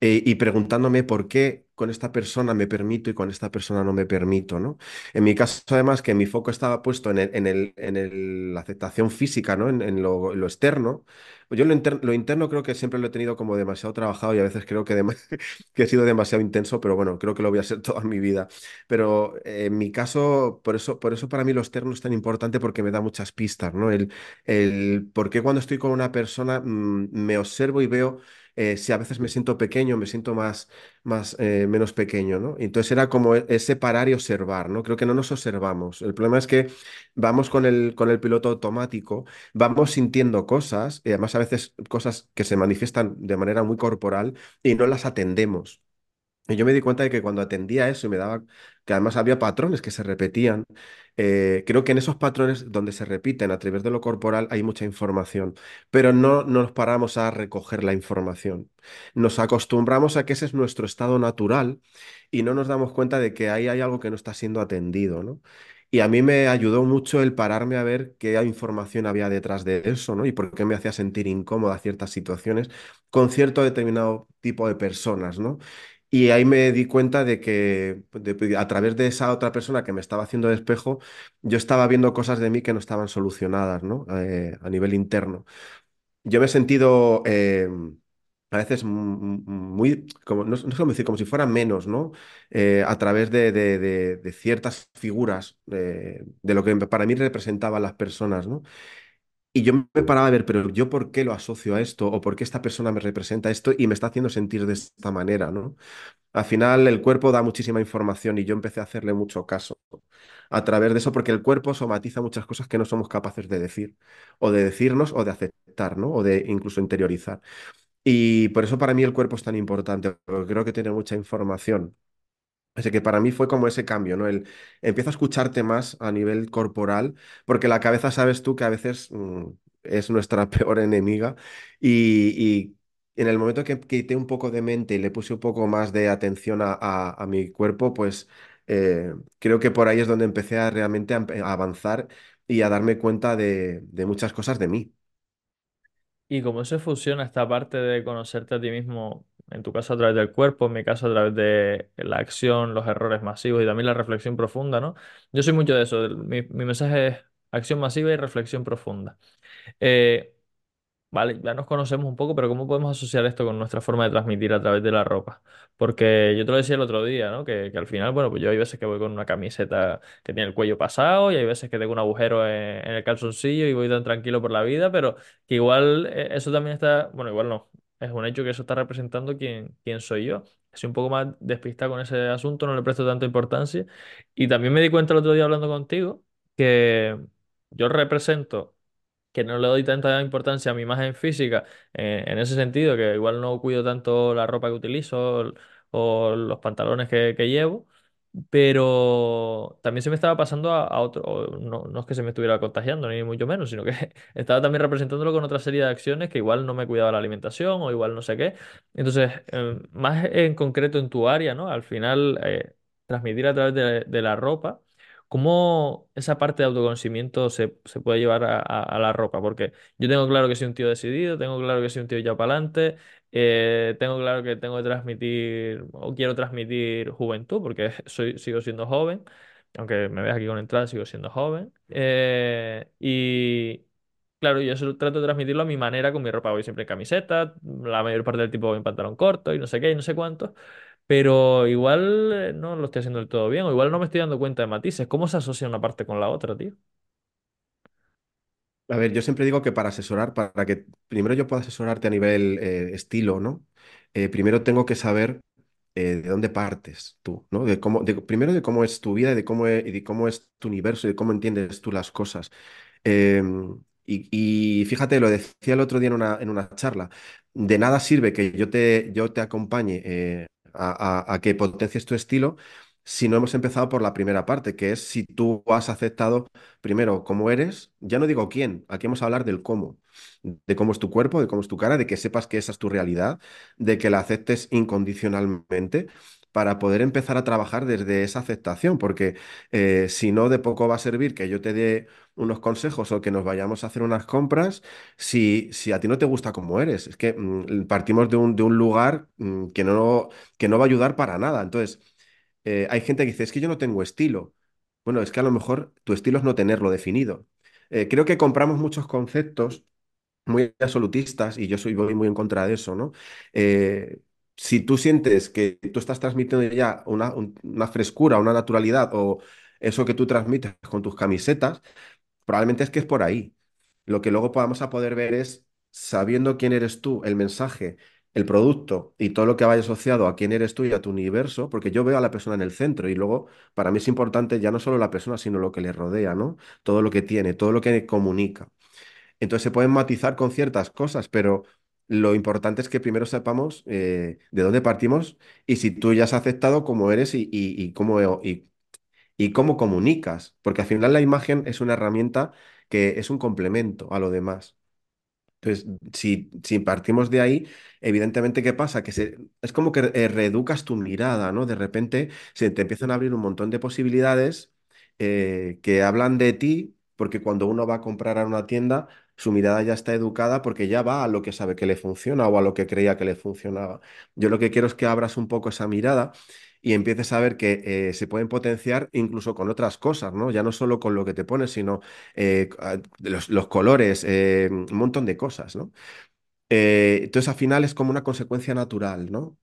eh, y preguntándome por qué con esta persona me permito y con esta persona no me permito, ¿no? En mi caso, además, que mi foco estaba puesto en el, en el, en el- la aceptación física, ¿no? En, lo, lo externo. Yo lo, lo interno creo que siempre lo he tenido como demasiado trabajado y a veces creo que, que he sido demasiado intenso, pero bueno, creo que lo voy a ser toda mi vida. Pero eh, en mi caso, por eso, por eso para mí lo externo es tan importante porque me da muchas pistas, ¿no? El, el por qué cuando estoy con una persona mm, me observo y veo eh, si a veces me siento pequeño, me siento más, más eh, menos pequeño, ¿no? Entonces era como e- ese parar y observar, ¿no? Creo que no nos observamos. El problema es que vamos con el, con el piloto automático, vamos sintiendo cosas, y además a veces cosas que se manifiestan de manera muy corporal y no las atendemos. Y yo me di cuenta de que cuando atendía eso y me daba, que además había patrones que se repetían, eh, creo que en esos patrones donde se repiten a través de lo corporal hay mucha información, pero no, no nos paramos a recoger la información. Nos acostumbramos a que ese es nuestro estado natural y no nos damos cuenta de que ahí hay algo que no está siendo atendido, ¿no? Y a mí me ayudó mucho el pararme a ver qué información había detrás de eso, ¿no? Y por qué me hacía sentir incómoda ciertas situaciones con cierto determinado tipo de personas, ¿no? Y ahí me di cuenta de que a través de esa otra persona que me estaba haciendo de espejo, yo estaba viendo cosas de mí que no estaban solucionadas, ¿no? Eh, a nivel interno. Yo me he sentido eh, a veces muy, como, no, sé cómo decir, como si fuera menos, ¿no? Eh, a través de, de- de- ciertas figuras de lo que para mí representaban las personas, ¿no? Y yo me paraba a ver, pero yo por qué lo asocio a esto o por qué esta persona me representa esto y me está haciendo sentir de esta manera, ¿no? Al final el cuerpo da muchísima información y yo empecé a hacerle mucho caso a través de eso porque el cuerpo somatiza muchas cosas que no somos capaces de decir o de decirnos o de aceptar, ¿no? O de incluso interiorizar. Y por eso para mí el cuerpo es tan importante, porque creo que tiene mucha información. Así que para mí fue como ese cambio, ¿no? El empiezo a escucharte más a nivel corporal, porque la cabeza sabes tú que a veces mm, es nuestra peor enemiga y, y en el momento que quité un poco de mente y le puse un poco más de atención a, a- mi cuerpo, pues eh, creo que por ahí es donde empecé a realmente a avanzar y a darme cuenta de, de muchas cosas de mí. Y cómo se fusiona esta parte de conocerte a ti mismo, en tu caso a través del cuerpo, en mi caso a través de la acción, los errores masivos y también la reflexión profunda, ¿no? Yo soy mucho de eso. Mi, mensaje es acción masiva y reflexión profunda. Eh, Vale, ya nos conocemos un poco, pero ¿cómo podemos asociar esto con nuestra forma de transmitir a través de la ropa? Porque yo te lo decía el otro día, ¿no? Que, al final, bueno, pues yo hay veces que voy con una camiseta que tiene el cuello pasado y hay veces que tengo un agujero en, en el calzoncillo y voy tan tranquilo por la vida, pero que igual eh, eso también está, bueno, igual no, es un hecho que eso está representando quién, quién soy yo. Soy un poco más despistado con ese asunto, no le presto tanta importancia. Y también me di cuenta el otro día hablando contigo que yo represento que no le doy tanta importancia a mi imagen física eh, en ese sentido, que igual no cuido tanto la ropa que utilizo o los pantalones que, que llevo, pero también se me estaba pasando a, otro, no, no es que se me estuviera contagiando, ni mucho menos, sino que estaba también representándolo con otra serie de acciones que igual no me cuidaba la alimentación o igual no sé qué. Entonces, eh, más en concreto en tu área, ¿no? Al final, eh, transmitir a través de de la ropa ¿Cómo esa parte de autoconocimiento se, se puede llevar a- a la ropa? Porque yo tengo claro que soy un tío decidido, tengo claro que soy un tío ya para adelante, eh, tengo claro que tengo que transmitir o quiero transmitir juventud, porque soy, sigo siendo joven, aunque me veas aquí con entrada, sigo siendo joven. Eh, y claro, yo eso trato de transmitirlo a mi manera con mi ropa. Voy siempre en camiseta, la mayor parte del tiempo voy en pantalón corto y no sé qué y no sé cuánto. Pero igual eh, no lo estoy haciendo del todo bien, o igual no me estoy dando cuenta de matices. ¿Cómo se asocia una parte con la otra, tío? A ver, yo siempre digo que para asesorar, para que primero yo pueda asesorarte a nivel eh, estilo, ¿no? Eh, primero tengo que saber eh, de dónde partes tú, ¿no? De cómo, de- primero de cómo es tu vida y de cómo es, de cómo es tu universo y de cómo entiendes tú las cosas. Em, y, y fíjate, lo decía el otro día en una, en una charla, de nada sirve que yo te, yo te acompañe eh, a, a- a que potencies tu estilo si no hemos empezado por la primera parte, que es si tú has aceptado primero cómo eres, ya no digo quién, aquí vamos a hablar del cómo, de cómo es tu cuerpo, de cómo es tu cara, de que sepas que esa es tu realidad, de que la aceptes incondicionalmente para poder empezar a trabajar desde esa aceptación, porque eh, si no, de poco va a servir que yo te dé unos consejos o que nos vayamos a hacer unas compras si, si a ti no te gusta cómo eres. Es que mm, partimos de un, de un lugar mm, que no, que no va a ayudar para nada. Entonces, eh, hay gente que dice, es que yo no tengo estilo. Bueno, es que a lo mejor tu estilo es no tenerlo definido. Eh, creo que compramos muchos conceptos muy absolutistas y yo soy voy muy en contra de eso, ¿no? Eh, si tú sientes que tú estás transmitiendo ya una, un- una frescura, una naturalidad o eso que tú transmites con tus camisetas, Probablemente es que es por ahí. Lo que luego podamos a poder ver es, sabiendo quién eres tú, el mensaje, el producto y todo lo que vaya asociado a quién eres tú y a tu universo, porque yo veo a la persona en el centro y luego para mí es importante ya no solo la persona, sino lo que le rodea, ¿no? Todo lo que tiene, todo lo que comunica. Entonces se pueden matizar con ciertas cosas, pero lo importante es que primero sepamos eh, de dónde partimos y si tú ya has aceptado cómo eres y, y, y cómo, y, y cómo comunicas, porque al final la imagen es una herramienta que es un complemento a lo demás. Entonces, si, si partimos de ahí, evidentemente, ¿qué pasa? Que se, es como que eh, reeducas tu mirada, ¿no? De repente se te empiezan a abrir un montón de posibilidades eh, que hablan de ti, porque cuando uno va a comprar a una tienda, su mirada ya está educada porque ya va a lo que sabe que le funciona o a lo que creía que le funcionaba. Yo lo que quiero es que abras un poco esa mirada y empieces a ver que eh, se pueden potenciar incluso con otras cosas, ¿no? Ya no solo con lo que te pones, sino eh, a- los, colores, eh, un montón de cosas, ¿no? Entonces, al final es como una consecuencia natural, ¿no?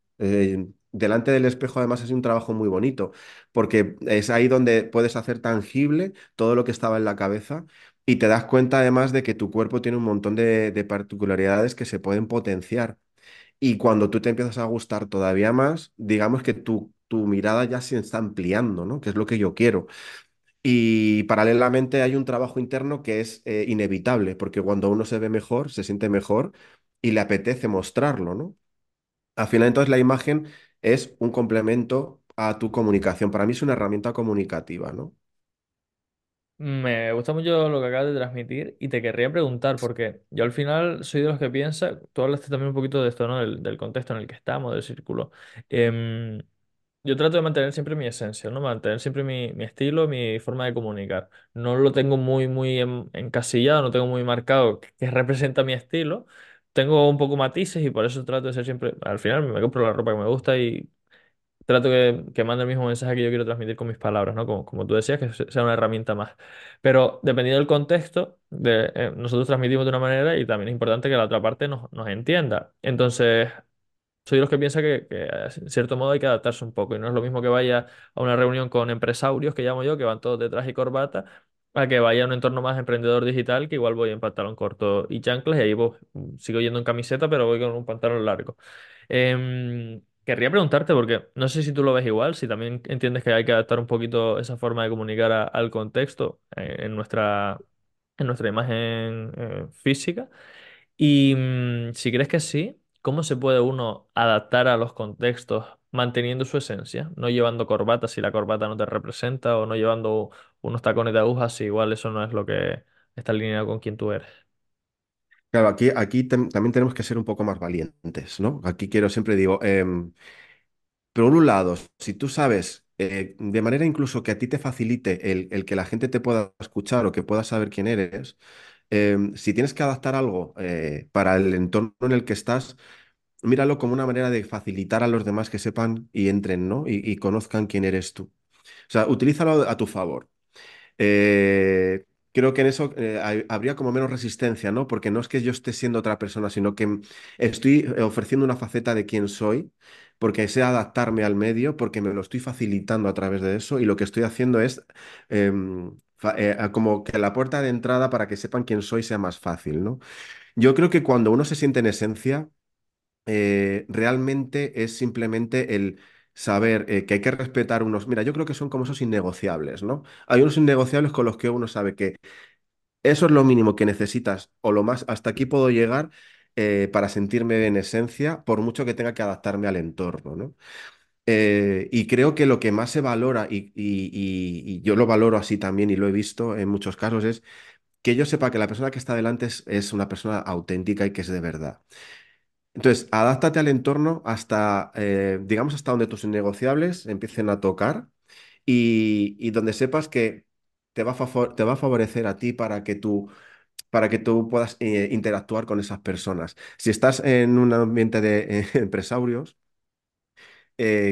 Delante del espejo, además, es un trabajo muy bonito, porque es ahí donde puedes hacer tangible todo lo que estaba en la cabeza y te das cuenta, además, de que tu cuerpo tiene un montón de particularidades que se pueden potenciar. Y cuando tú te empiezas a gustar todavía más, digamos que tu, tu mirada ya se está ampliando, ¿no? Que es lo que yo quiero. Y paralelamente hay un trabajo interno que es eh, inevitable, porque cuando uno se ve mejor, se siente mejor y le apetece mostrarlo, ¿no? Al final, entonces, la imagen es un complemento a tu comunicación. Para mí es una herramienta comunicativa, ¿no? Me gusta mucho lo que acabas de transmitir y te querría preguntar, porque yo al final soy de los que piensa, tú hablaste también un poquito de esto, ¿no? Del, del contexto en el que estamos, del círculo. Em, yo trato de mantener siempre mi esencia, ¿no? Mantener siempre mi, mi estilo, mi forma de comunicar. No lo tengo muy, muy en- encasillado, no tengo muy marcado que, que representa mi estilo. Tengo un poco matices y por eso trato de ser siempre, al final me compro la ropa que me gusta y trato que, que mande el mismo mensaje que yo quiero transmitir con mis palabras, ¿no? Como, como tú decías, que se- sea una herramienta más. Pero dependiendo del contexto, de, eh, nosotros transmitimos de una manera y también es importante que la otra parte nos, nos entienda. Entonces, soy de los que piensa que, que, en cierto modo hay que adaptarse un poco y no es lo mismo que vaya a una reunión con empresarios, que llamo yo, que van todos de traje y corbata, a que vaya a un entorno más emprendedor digital, que igual voy en pantalón corto y chanclas y ahí voy- sigo yendo en camiseta, pero voy con un pantalón largo. Em, querría preguntarte, porque no sé si tú lo ves igual, si también entiendes que hay que adaptar un poquito esa forma de comunicar al contexto eh, en nuestra, en nuestra imagen eh, física. Y mm, si crees que sí, ¿cómo se puede uno adaptar a los contextos manteniendo su esencia? No llevando corbata si la corbata no te representa o no llevando unos tacones de agujas si igual eso no es lo que está alineado con quien tú eres. Claro, aquí, aquí también tenemos que ser un poco más valientes, ¿no? Aquí quiero, siempre digo, em, por un lado, si tú sabes, eh, de manera incluso que a ti te facilite el, el que la gente te pueda escuchar o que pueda saber quién eres, em, si tienes que adaptar algo eh, para el entorno en el que estás, míralo como una manera de facilitar a los demás que sepan y entren, ¿no? Y, y conozcan quién eres tú. O sea, utilízalo a tu favor. Eh, creo que en eso eh, habría como menos resistencia, ¿no? Porque no es que yo esté siendo otra persona, sino que estoy eh, ofreciendo una faceta de quién soy, porque sé adaptarme al medio, porque me lo estoy facilitando a través de eso y lo que estoy haciendo es em, eh, como que la puerta de entrada para que sepan quién soy sea más fácil, ¿no? Yo creo que cuando uno se siente en esencia, realmente es simplemente el saber eh, que hay que respetar unos... Mira, yo creo que son como esos innegociables, ¿no? Hay unos innegociables con los que uno sabe que eso es lo mínimo que necesitas o lo más, hasta aquí puedo llegar eh, para sentirme en esencia, por mucho que tenga que adaptarme al entorno, ¿no? Eh, y creo que lo que más se valora, y, y- yo lo valoro así también y lo he visto en muchos casos, es que yo sepa que la persona que está delante es una persona auténtica y que es de verdad. Entonces, adáptate al entorno hasta, eh, digamos, hasta donde tus innegociables empiecen a tocar y, y donde sepas que te va a, te va a favorecer a ti para que tú, para que tú puedas eh, interactuar con esas personas. Si estás en un ambiente de eh, empresarios,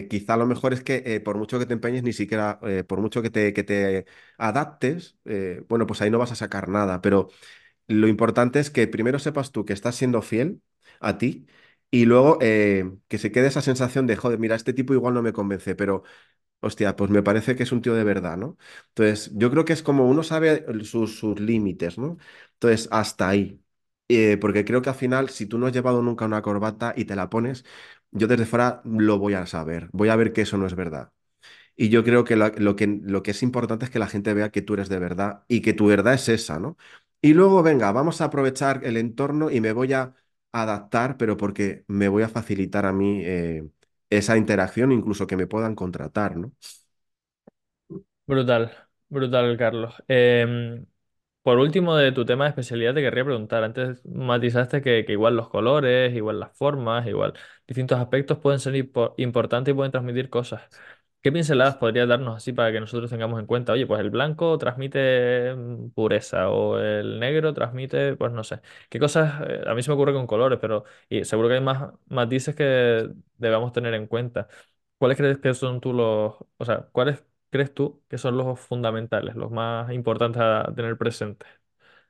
quizá lo mejor es que por mucho que te empeñes, ni siquiera, por mucho que te, que te adaptes, bueno, pues ahí no vas a sacar nada, pero lo importante es que primero sepas tú que estás siendo fiel a ti y luego eh, que se quede esa sensación de, joder, mira, este tipo igual no me convence, pero hostia, pues me parece que es un tío de verdad, ¿no? Entonces, yo creo que es como uno sabe sus, sus límites, ¿no? Entonces, hasta ahí. Eh, porque creo que al final, si tú no has llevado nunca una corbata y te la pones, yo desde fuera lo voy a saber, voy a ver que eso no es verdad. Y yo creo que lo, lo que lo que es importante es que la gente vea que tú eres de verdad y que tu verdad es esa, ¿no? Y luego, venga, vamos a aprovechar el entorno y me voy a adaptar, pero porque me voy a facilitar a mí eh, esa interacción, incluso que me puedan contratar, ¿no? Brutal, brutal, Carlos. Em, por último, de tu tema de especialidad, te querría preguntar. Antes matizaste que, que igual los colores, igual las formas, igual distintos aspectos pueden ser impo- importantes y pueden transmitir cosas. ¿Qué pinceladas podrías darnos así para que nosotros tengamos en cuenta? Oye, pues el blanco transmite mm, pureza o el negro transmite, pues no sé. ¿Qué cosas? eh, a mí se me ocurre con colores, pero y seguro que hay más matices que debamos tener en cuenta. ¿Cuáles crees que son tú los, o sea, cuáles crees tú que son los fundamentales, los más importantes a tener presentes?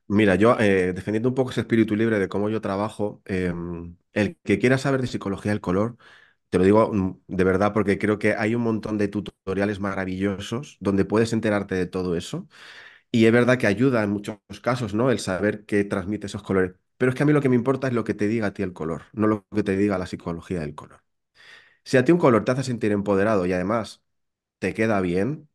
Mira, yo eh, defendiendo un poco ese espíritu libre de cómo yo trabajo, em, el que quiera saber de psicología del color, te lo digo mm, de verdad porque creo que hay un montón de tutoriales maravillosos donde puedes enterarte de todo eso. Y es verdad que ayuda en muchos casos, ¿no? El saber qué transmite esos colores. Pero es que a mí lo que me importa es lo que te diga a ti el color, no lo que te diga la psicología del color. Si a ti un color te hace sentir empoderado y además te queda bien,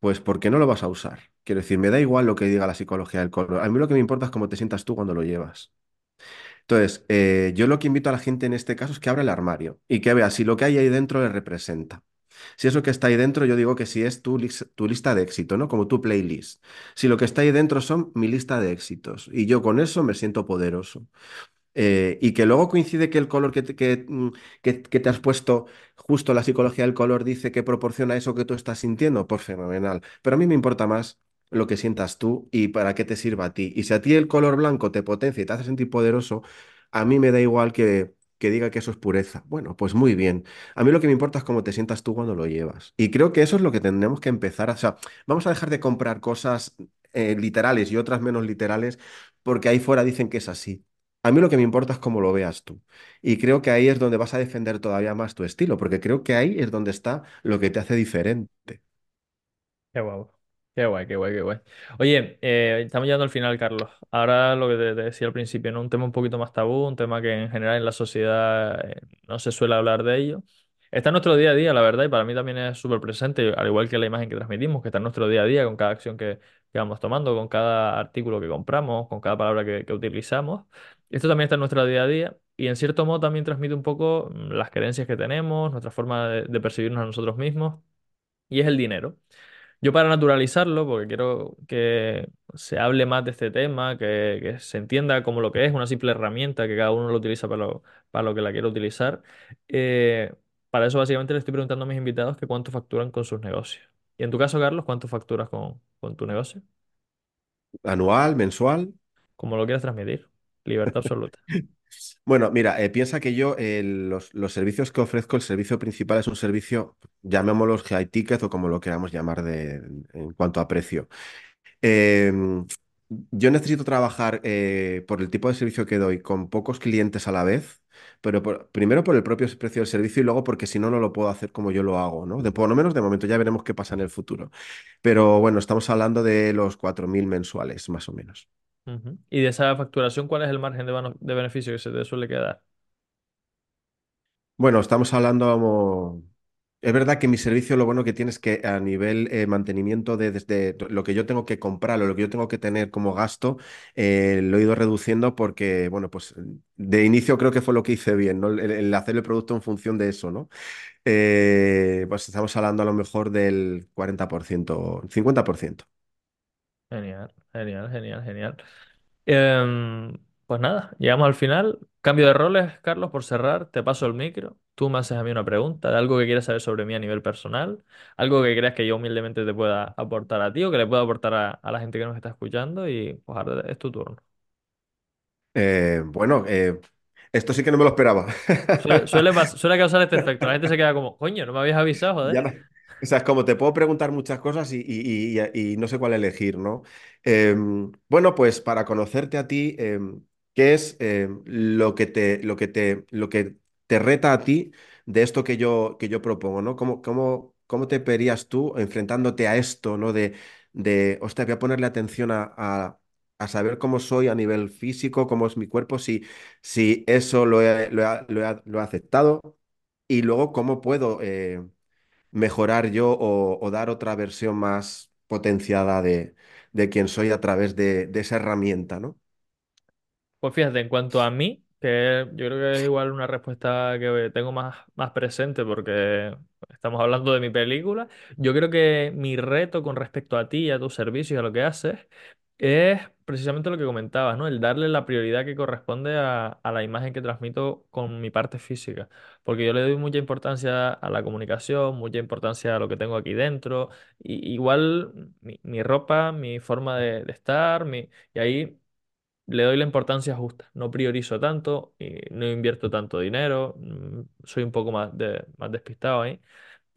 pues ¿por qué no lo vas a usar? Quiero decir, me da igual lo que diga la psicología del color. A mí lo que me importa es cómo te sientas tú cuando lo llevas. Entonces, eh, yo lo que invito a la gente en este caso es que abra el armario y que vea si lo que hay ahí dentro le representa. Si eso que está ahí dentro, yo digo que si es tu, lis- tu lista de éxito, ¿no? Como tu playlist. Si lo que está ahí dentro son mi lista de éxitos y yo con eso me siento poderoso. Eh, y que luego coincide que el color que te, que, mm, que- que te has puesto, justo la psicología del color dice que proporciona eso que tú estás sintiendo, pues fenomenal. Pero a mí me importa más lo que sientas tú y para qué te sirva a ti. Y si a ti el color blanco te potencia y te hace sentir poderoso, a mí me da igual que, que diga que eso es pureza. Bueno, pues muy bien. A mí lo que me importa es cómo te sientas tú cuando lo llevas. Y creo que eso es lo que tendremos que empezar a... O sea, vamos a dejar de comprar cosas eh, literales y otras menos literales porque ahí fuera dicen que es así. A mí lo que me importa es cómo lo veas tú. Y creo que ahí es donde vas a defender todavía más tu estilo, porque creo que ahí es donde está lo que te hace diferente. Qué guapo. Qué guay, qué guay, qué guay. Oye, eh, estamos llegando al final, Carlos. Ahora lo que te, decía al principio, ¿no? Un tema un poquito más tabú, un tema que en general en la sociedad eh, no se suele hablar de ello. Está en nuestro día a día, la verdad, y para mí también es súper presente, al igual que la imagen que transmitimos, que está en nuestro día a día con cada acción que, vamos tomando, con cada artículo que compramos, con cada palabra que, utilizamos. Esto también está en nuestro día a día y en cierto modo también transmite un poco mm, las creencias que tenemos, nuestra forma de percibirnos a nosotros mismos, y es el dinero. Yo para naturalizarlo, porque quiero que se hable más de este tema, que, que se entienda como lo que es, una simple herramienta que cada uno lo utiliza para lo, para lo que la quiere utilizar, eh, para eso básicamente le estoy preguntando a mis invitados que cuánto facturan con sus negocios. Y en tu caso, Carlos, ¿cuánto facturas con, con tu negocio? Anual, mensual. Como lo quieras transmitir. Libertad absoluta. Bueno, mira, eh, piensa que yo eh, los, los servicios que ofrezco, el servicio principal es un servicio, llamémoslos high ticket o como lo queramos llamar de, en cuanto a precio. Em, yo necesito trabajar eh, por el tipo de servicio que doy con pocos clientes a la vez, pero primero por el propio precio del servicio y luego porque si no, no lo puedo hacer como yo lo hago, ¿no? De, por lo menos de momento, ya veremos qué pasa en el futuro. Pero bueno, estamos hablando de los 4.000 mensuales, más o menos. Y de esa facturación, ¿cuál es el margen de, beneficio que se te suele quedar? Bueno, estamos hablando. Es verdad que mi servicio lo bueno que tiene es que a nivel eh, mantenimiento de desde lo que yo tengo que comprar o lo que yo tengo que tener como gasto, eh, lo he ido reduciendo porque, bueno, pues de inicio creo que fue lo que hice bien, ¿no? El, el hacer el producto en función de eso, ¿no? Eh, pues estamos hablando a lo mejor del 40%, 50%. Genial, genial, genial, genial. Em, pues nada, llegamos al final. Cambio de roles, Carlos, por cerrar, te paso el micro. Tú me haces a mí una pregunta de algo que quieras saber sobre mí a nivel personal, algo que creas que yo humildemente te pueda aportar a ti o que le pueda aportar a, a la gente que nos está escuchando y pues ahora es tu turno. Eh, bueno, eh, esto sí que no me lo esperaba. Suele, suele, pas- suele causar este efecto. La gente se queda como, coño, no me habías avisado, Ya joder. O sea, es como te puedo preguntar muchas cosas y, y- y- no sé cuál elegir, ¿no? Em, bueno, pues para conocerte a ti, em, ¿qué es em, lo que te, lo que te, lo que te reta a ti de esto que yo, que yo propongo, ¿no? ¿Cómo, cómo, cómo te verías tú enfrentándote a esto, ¿no? De, de hostia, voy a ponerle atención a, a- a saber cómo soy a nivel físico, cómo es mi cuerpo, si, si eso lo he, lo he- lo he- lo he aceptado y luego cómo puedo... mejorar yo o, dar otra versión más potenciada de, de quien soy a través de, de esa herramienta, ¿no? Pues fíjate, en cuanto a mí. que yo creo que es igual una respuesta que tengo más, más presente porque estamos hablando de mi película. Yo creo que mi reto con respecto a ti, a tus servicios y a lo que haces es precisamente lo que comentabas, ¿no? El darle la prioridad que corresponde a, a la imagen que transmito con mi parte física. Porque yo le doy mucha importancia a la comunicación, mucha importancia a lo que tengo aquí dentro. Y, igual mi, ropa, mi forma de, estar, mi, y ahí le doy la importancia justa. No priorizo tanto y no invierto tanto dinero. mm, Soy un poco más, más despistado ahí.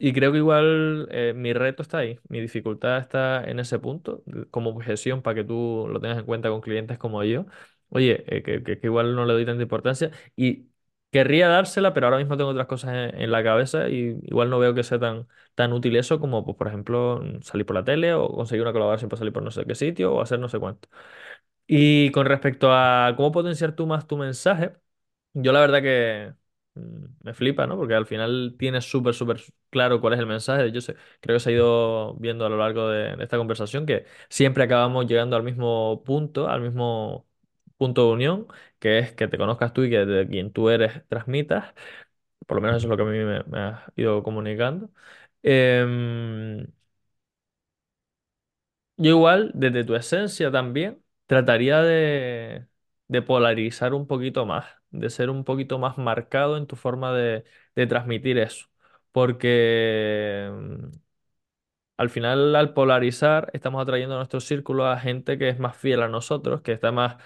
Y creo que igual eh, mi reto está ahí, mi dificultad está en ese punto, como objeción para que tú lo tengas en cuenta con clientes como yo. Oye, eh, que, que- igual no le doy tanta importancia y querría dársela, pero ahora mismo tengo otras cosas en, en la cabeza y igual no veo que sea tan, tan útil eso como, pues, por ejemplo, salir por la tele o conseguir una colaboración para salir por no sé qué sitio o hacer no sé cuánto. Y con respecto a cómo potenciar tú más tu mensaje, yo la verdad que mm, me flipa, ¿no? Porque al final tienes súper, súper claro cuál es el mensaje. Yo creo que se ha ido viendo a lo largo de, esta conversación que siempre acabamos llegando al mismo punto, al mismo punto de unión, que es que te conozcas tú y que de quien tú eres transmitas. Por lo menos eso es lo que a mí me, me has ido comunicando. Em, yo igual, desde tu esencia también, trataría de polarizar un poquito más, de ser un poquito más marcado en tu forma de, de transmitir eso. Porque mm, al final, al polarizar, estamos atrayendo a nuestro círculo a gente que es más fiel a nosotros, que está más,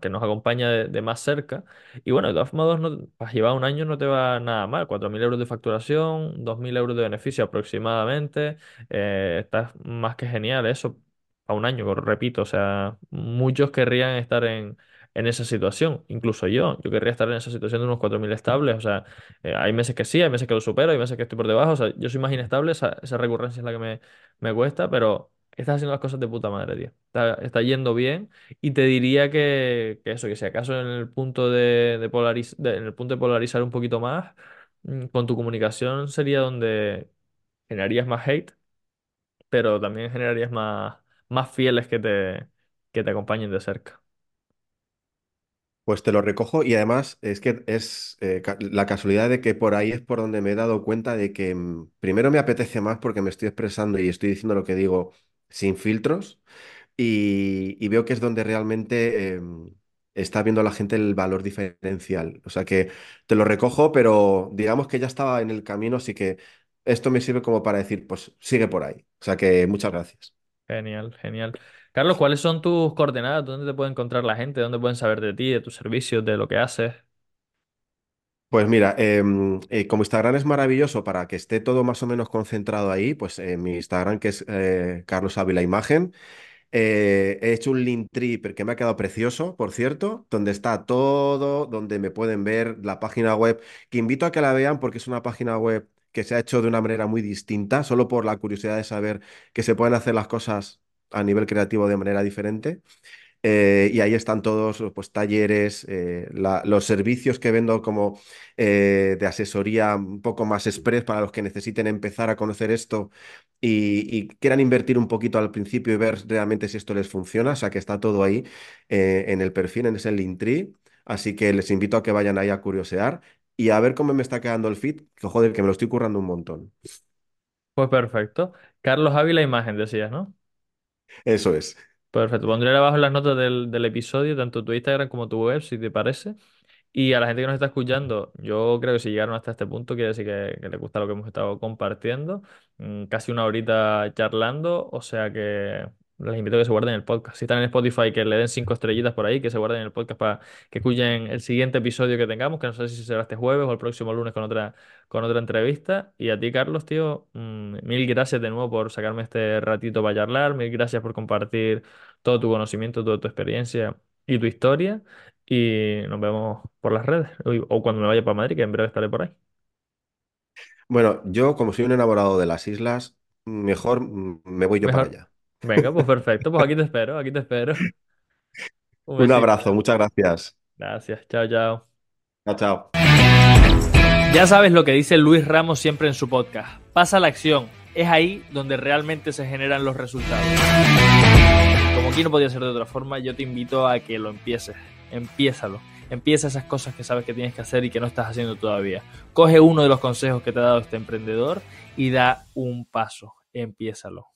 que nos acompaña de, más cerca. Y bueno, de todos modos, no, para llevar un año no te va nada mal. 4.000 euros de facturación, 2.000 euros de beneficio aproximadamente. Eh, está más que genial eso a un año, repito. O sea, muchos querrían estar en, en esa situación, incluso yo. Yo querría estar en esa situación de unos 4.000 estables. O sea, eh, hay meses que sí, hay meses que lo supero, hay meses que estoy por debajo. O sea, yo soy más inestable, esa, esa recurrencia es la que me, me cuesta, pero estás haciendo las cosas de puta madre, tío. Está, está yendo bien y te diría que, que eso, que si acaso en el punto de, de polariz- de- en el punto de polarizar un poquito más, mm, con tu comunicación sería donde generarías más hate, pero también generarías más, más fieles que te, que te acompañen de cerca. Pues te lo recojo y además es que es eh, la casualidad de que por ahí es por donde me he dado cuenta de que mm, primero me apetece más porque me estoy expresando y estoy diciendo lo que digo sin filtros y, y veo que es donde realmente em, está viendo la gente el valor diferencial. O sea que te lo recojo, pero digamos que ya estaba en el camino, así que esto me sirve como para decir, pues sigue por ahí. O sea que muchas gracias. Genial, genial. Carlos, ¿cuáles son tus coordenadas? ¿Dónde te puede encontrar la gente? ¿Dónde pueden saber de ti, de tus servicios, de lo que haces? Pues mira, em, eh, como Instagram es maravilloso para que esté todo más o menos concentrado ahí, pues en mi Instagram, que es eh, Carlos Ávila Imagen, eh, he hecho un Linktree pero que me ha quedado precioso, por cierto, donde está todo, donde me pueden ver la página web, que invito a que la vean porque es una página web que se ha hecho de una manera muy distinta, solo por la curiosidad de saber que se pueden hacer las cosas a nivel creativo de manera diferente. Eh, y ahí están todos pues, talleres, eh, los servicios que vendo como eh, de asesoría un poco más express para los que necesiten empezar a conocer esto y, quieran invertir un poquito al principio y ver realmente si esto les funciona. O sea que está todo ahí en el perfil, en ese Linktree. Así que les invito a que vayan ahí a curiosear y a ver cómo me está quedando el feed, que joder, que me lo estoy currando un montón. Pues perfecto. Carlos Ávila Imagen, decías, ¿no? Eso es. Perfecto. Pondré abajo las notas del, del episodio, tanto tu Instagram como tu web, si te parece. Y a la gente que nos está escuchando, yo creo que si llegaron hasta este punto, quiere decir que, que gusta lo que hemos estado compartiendo. Mm, casi una horita charlando, o sea que les invito a que se guarden el podcast. Si están en Spotify, que le den cinco estrellitas por ahí, que se guarden el podcast para que escuchen el siguiente episodio que tengamos, que no sé si será este jueves o el próximo lunes con otra, con otra entrevista. Y a ti, Carlos, tío, mm, mil gracias de nuevo por sacarme este ratito para charlar, mil gracias por compartir todo tu conocimiento, toda tu experiencia y tu historia. Y nos vemos por las redes. O cuando me vaya para Madrid, que en breve estaré por ahí. Bueno, yo como soy un enamorado de las islas, mejor mm, me voy yo para allá. Venga, pues perfecto. Pues aquí te espero, aquí te espero. Un Un besito. abrazo, muchas gracias. Gracias. Chao, chao. Chao, chao. Ya sabes lo que dice Luis Ramos siempre en su podcast. Pasa la acción. Es ahí donde realmente se generan los resultados. Como aquí no podía ser de otra forma, yo te invito a que lo empieces. Empiézalo. Empieza esas cosas que sabes que tienes que hacer y que no estás haciendo todavía. Coge uno de los consejos que te ha dado este emprendedor y da un paso. Empiézalo.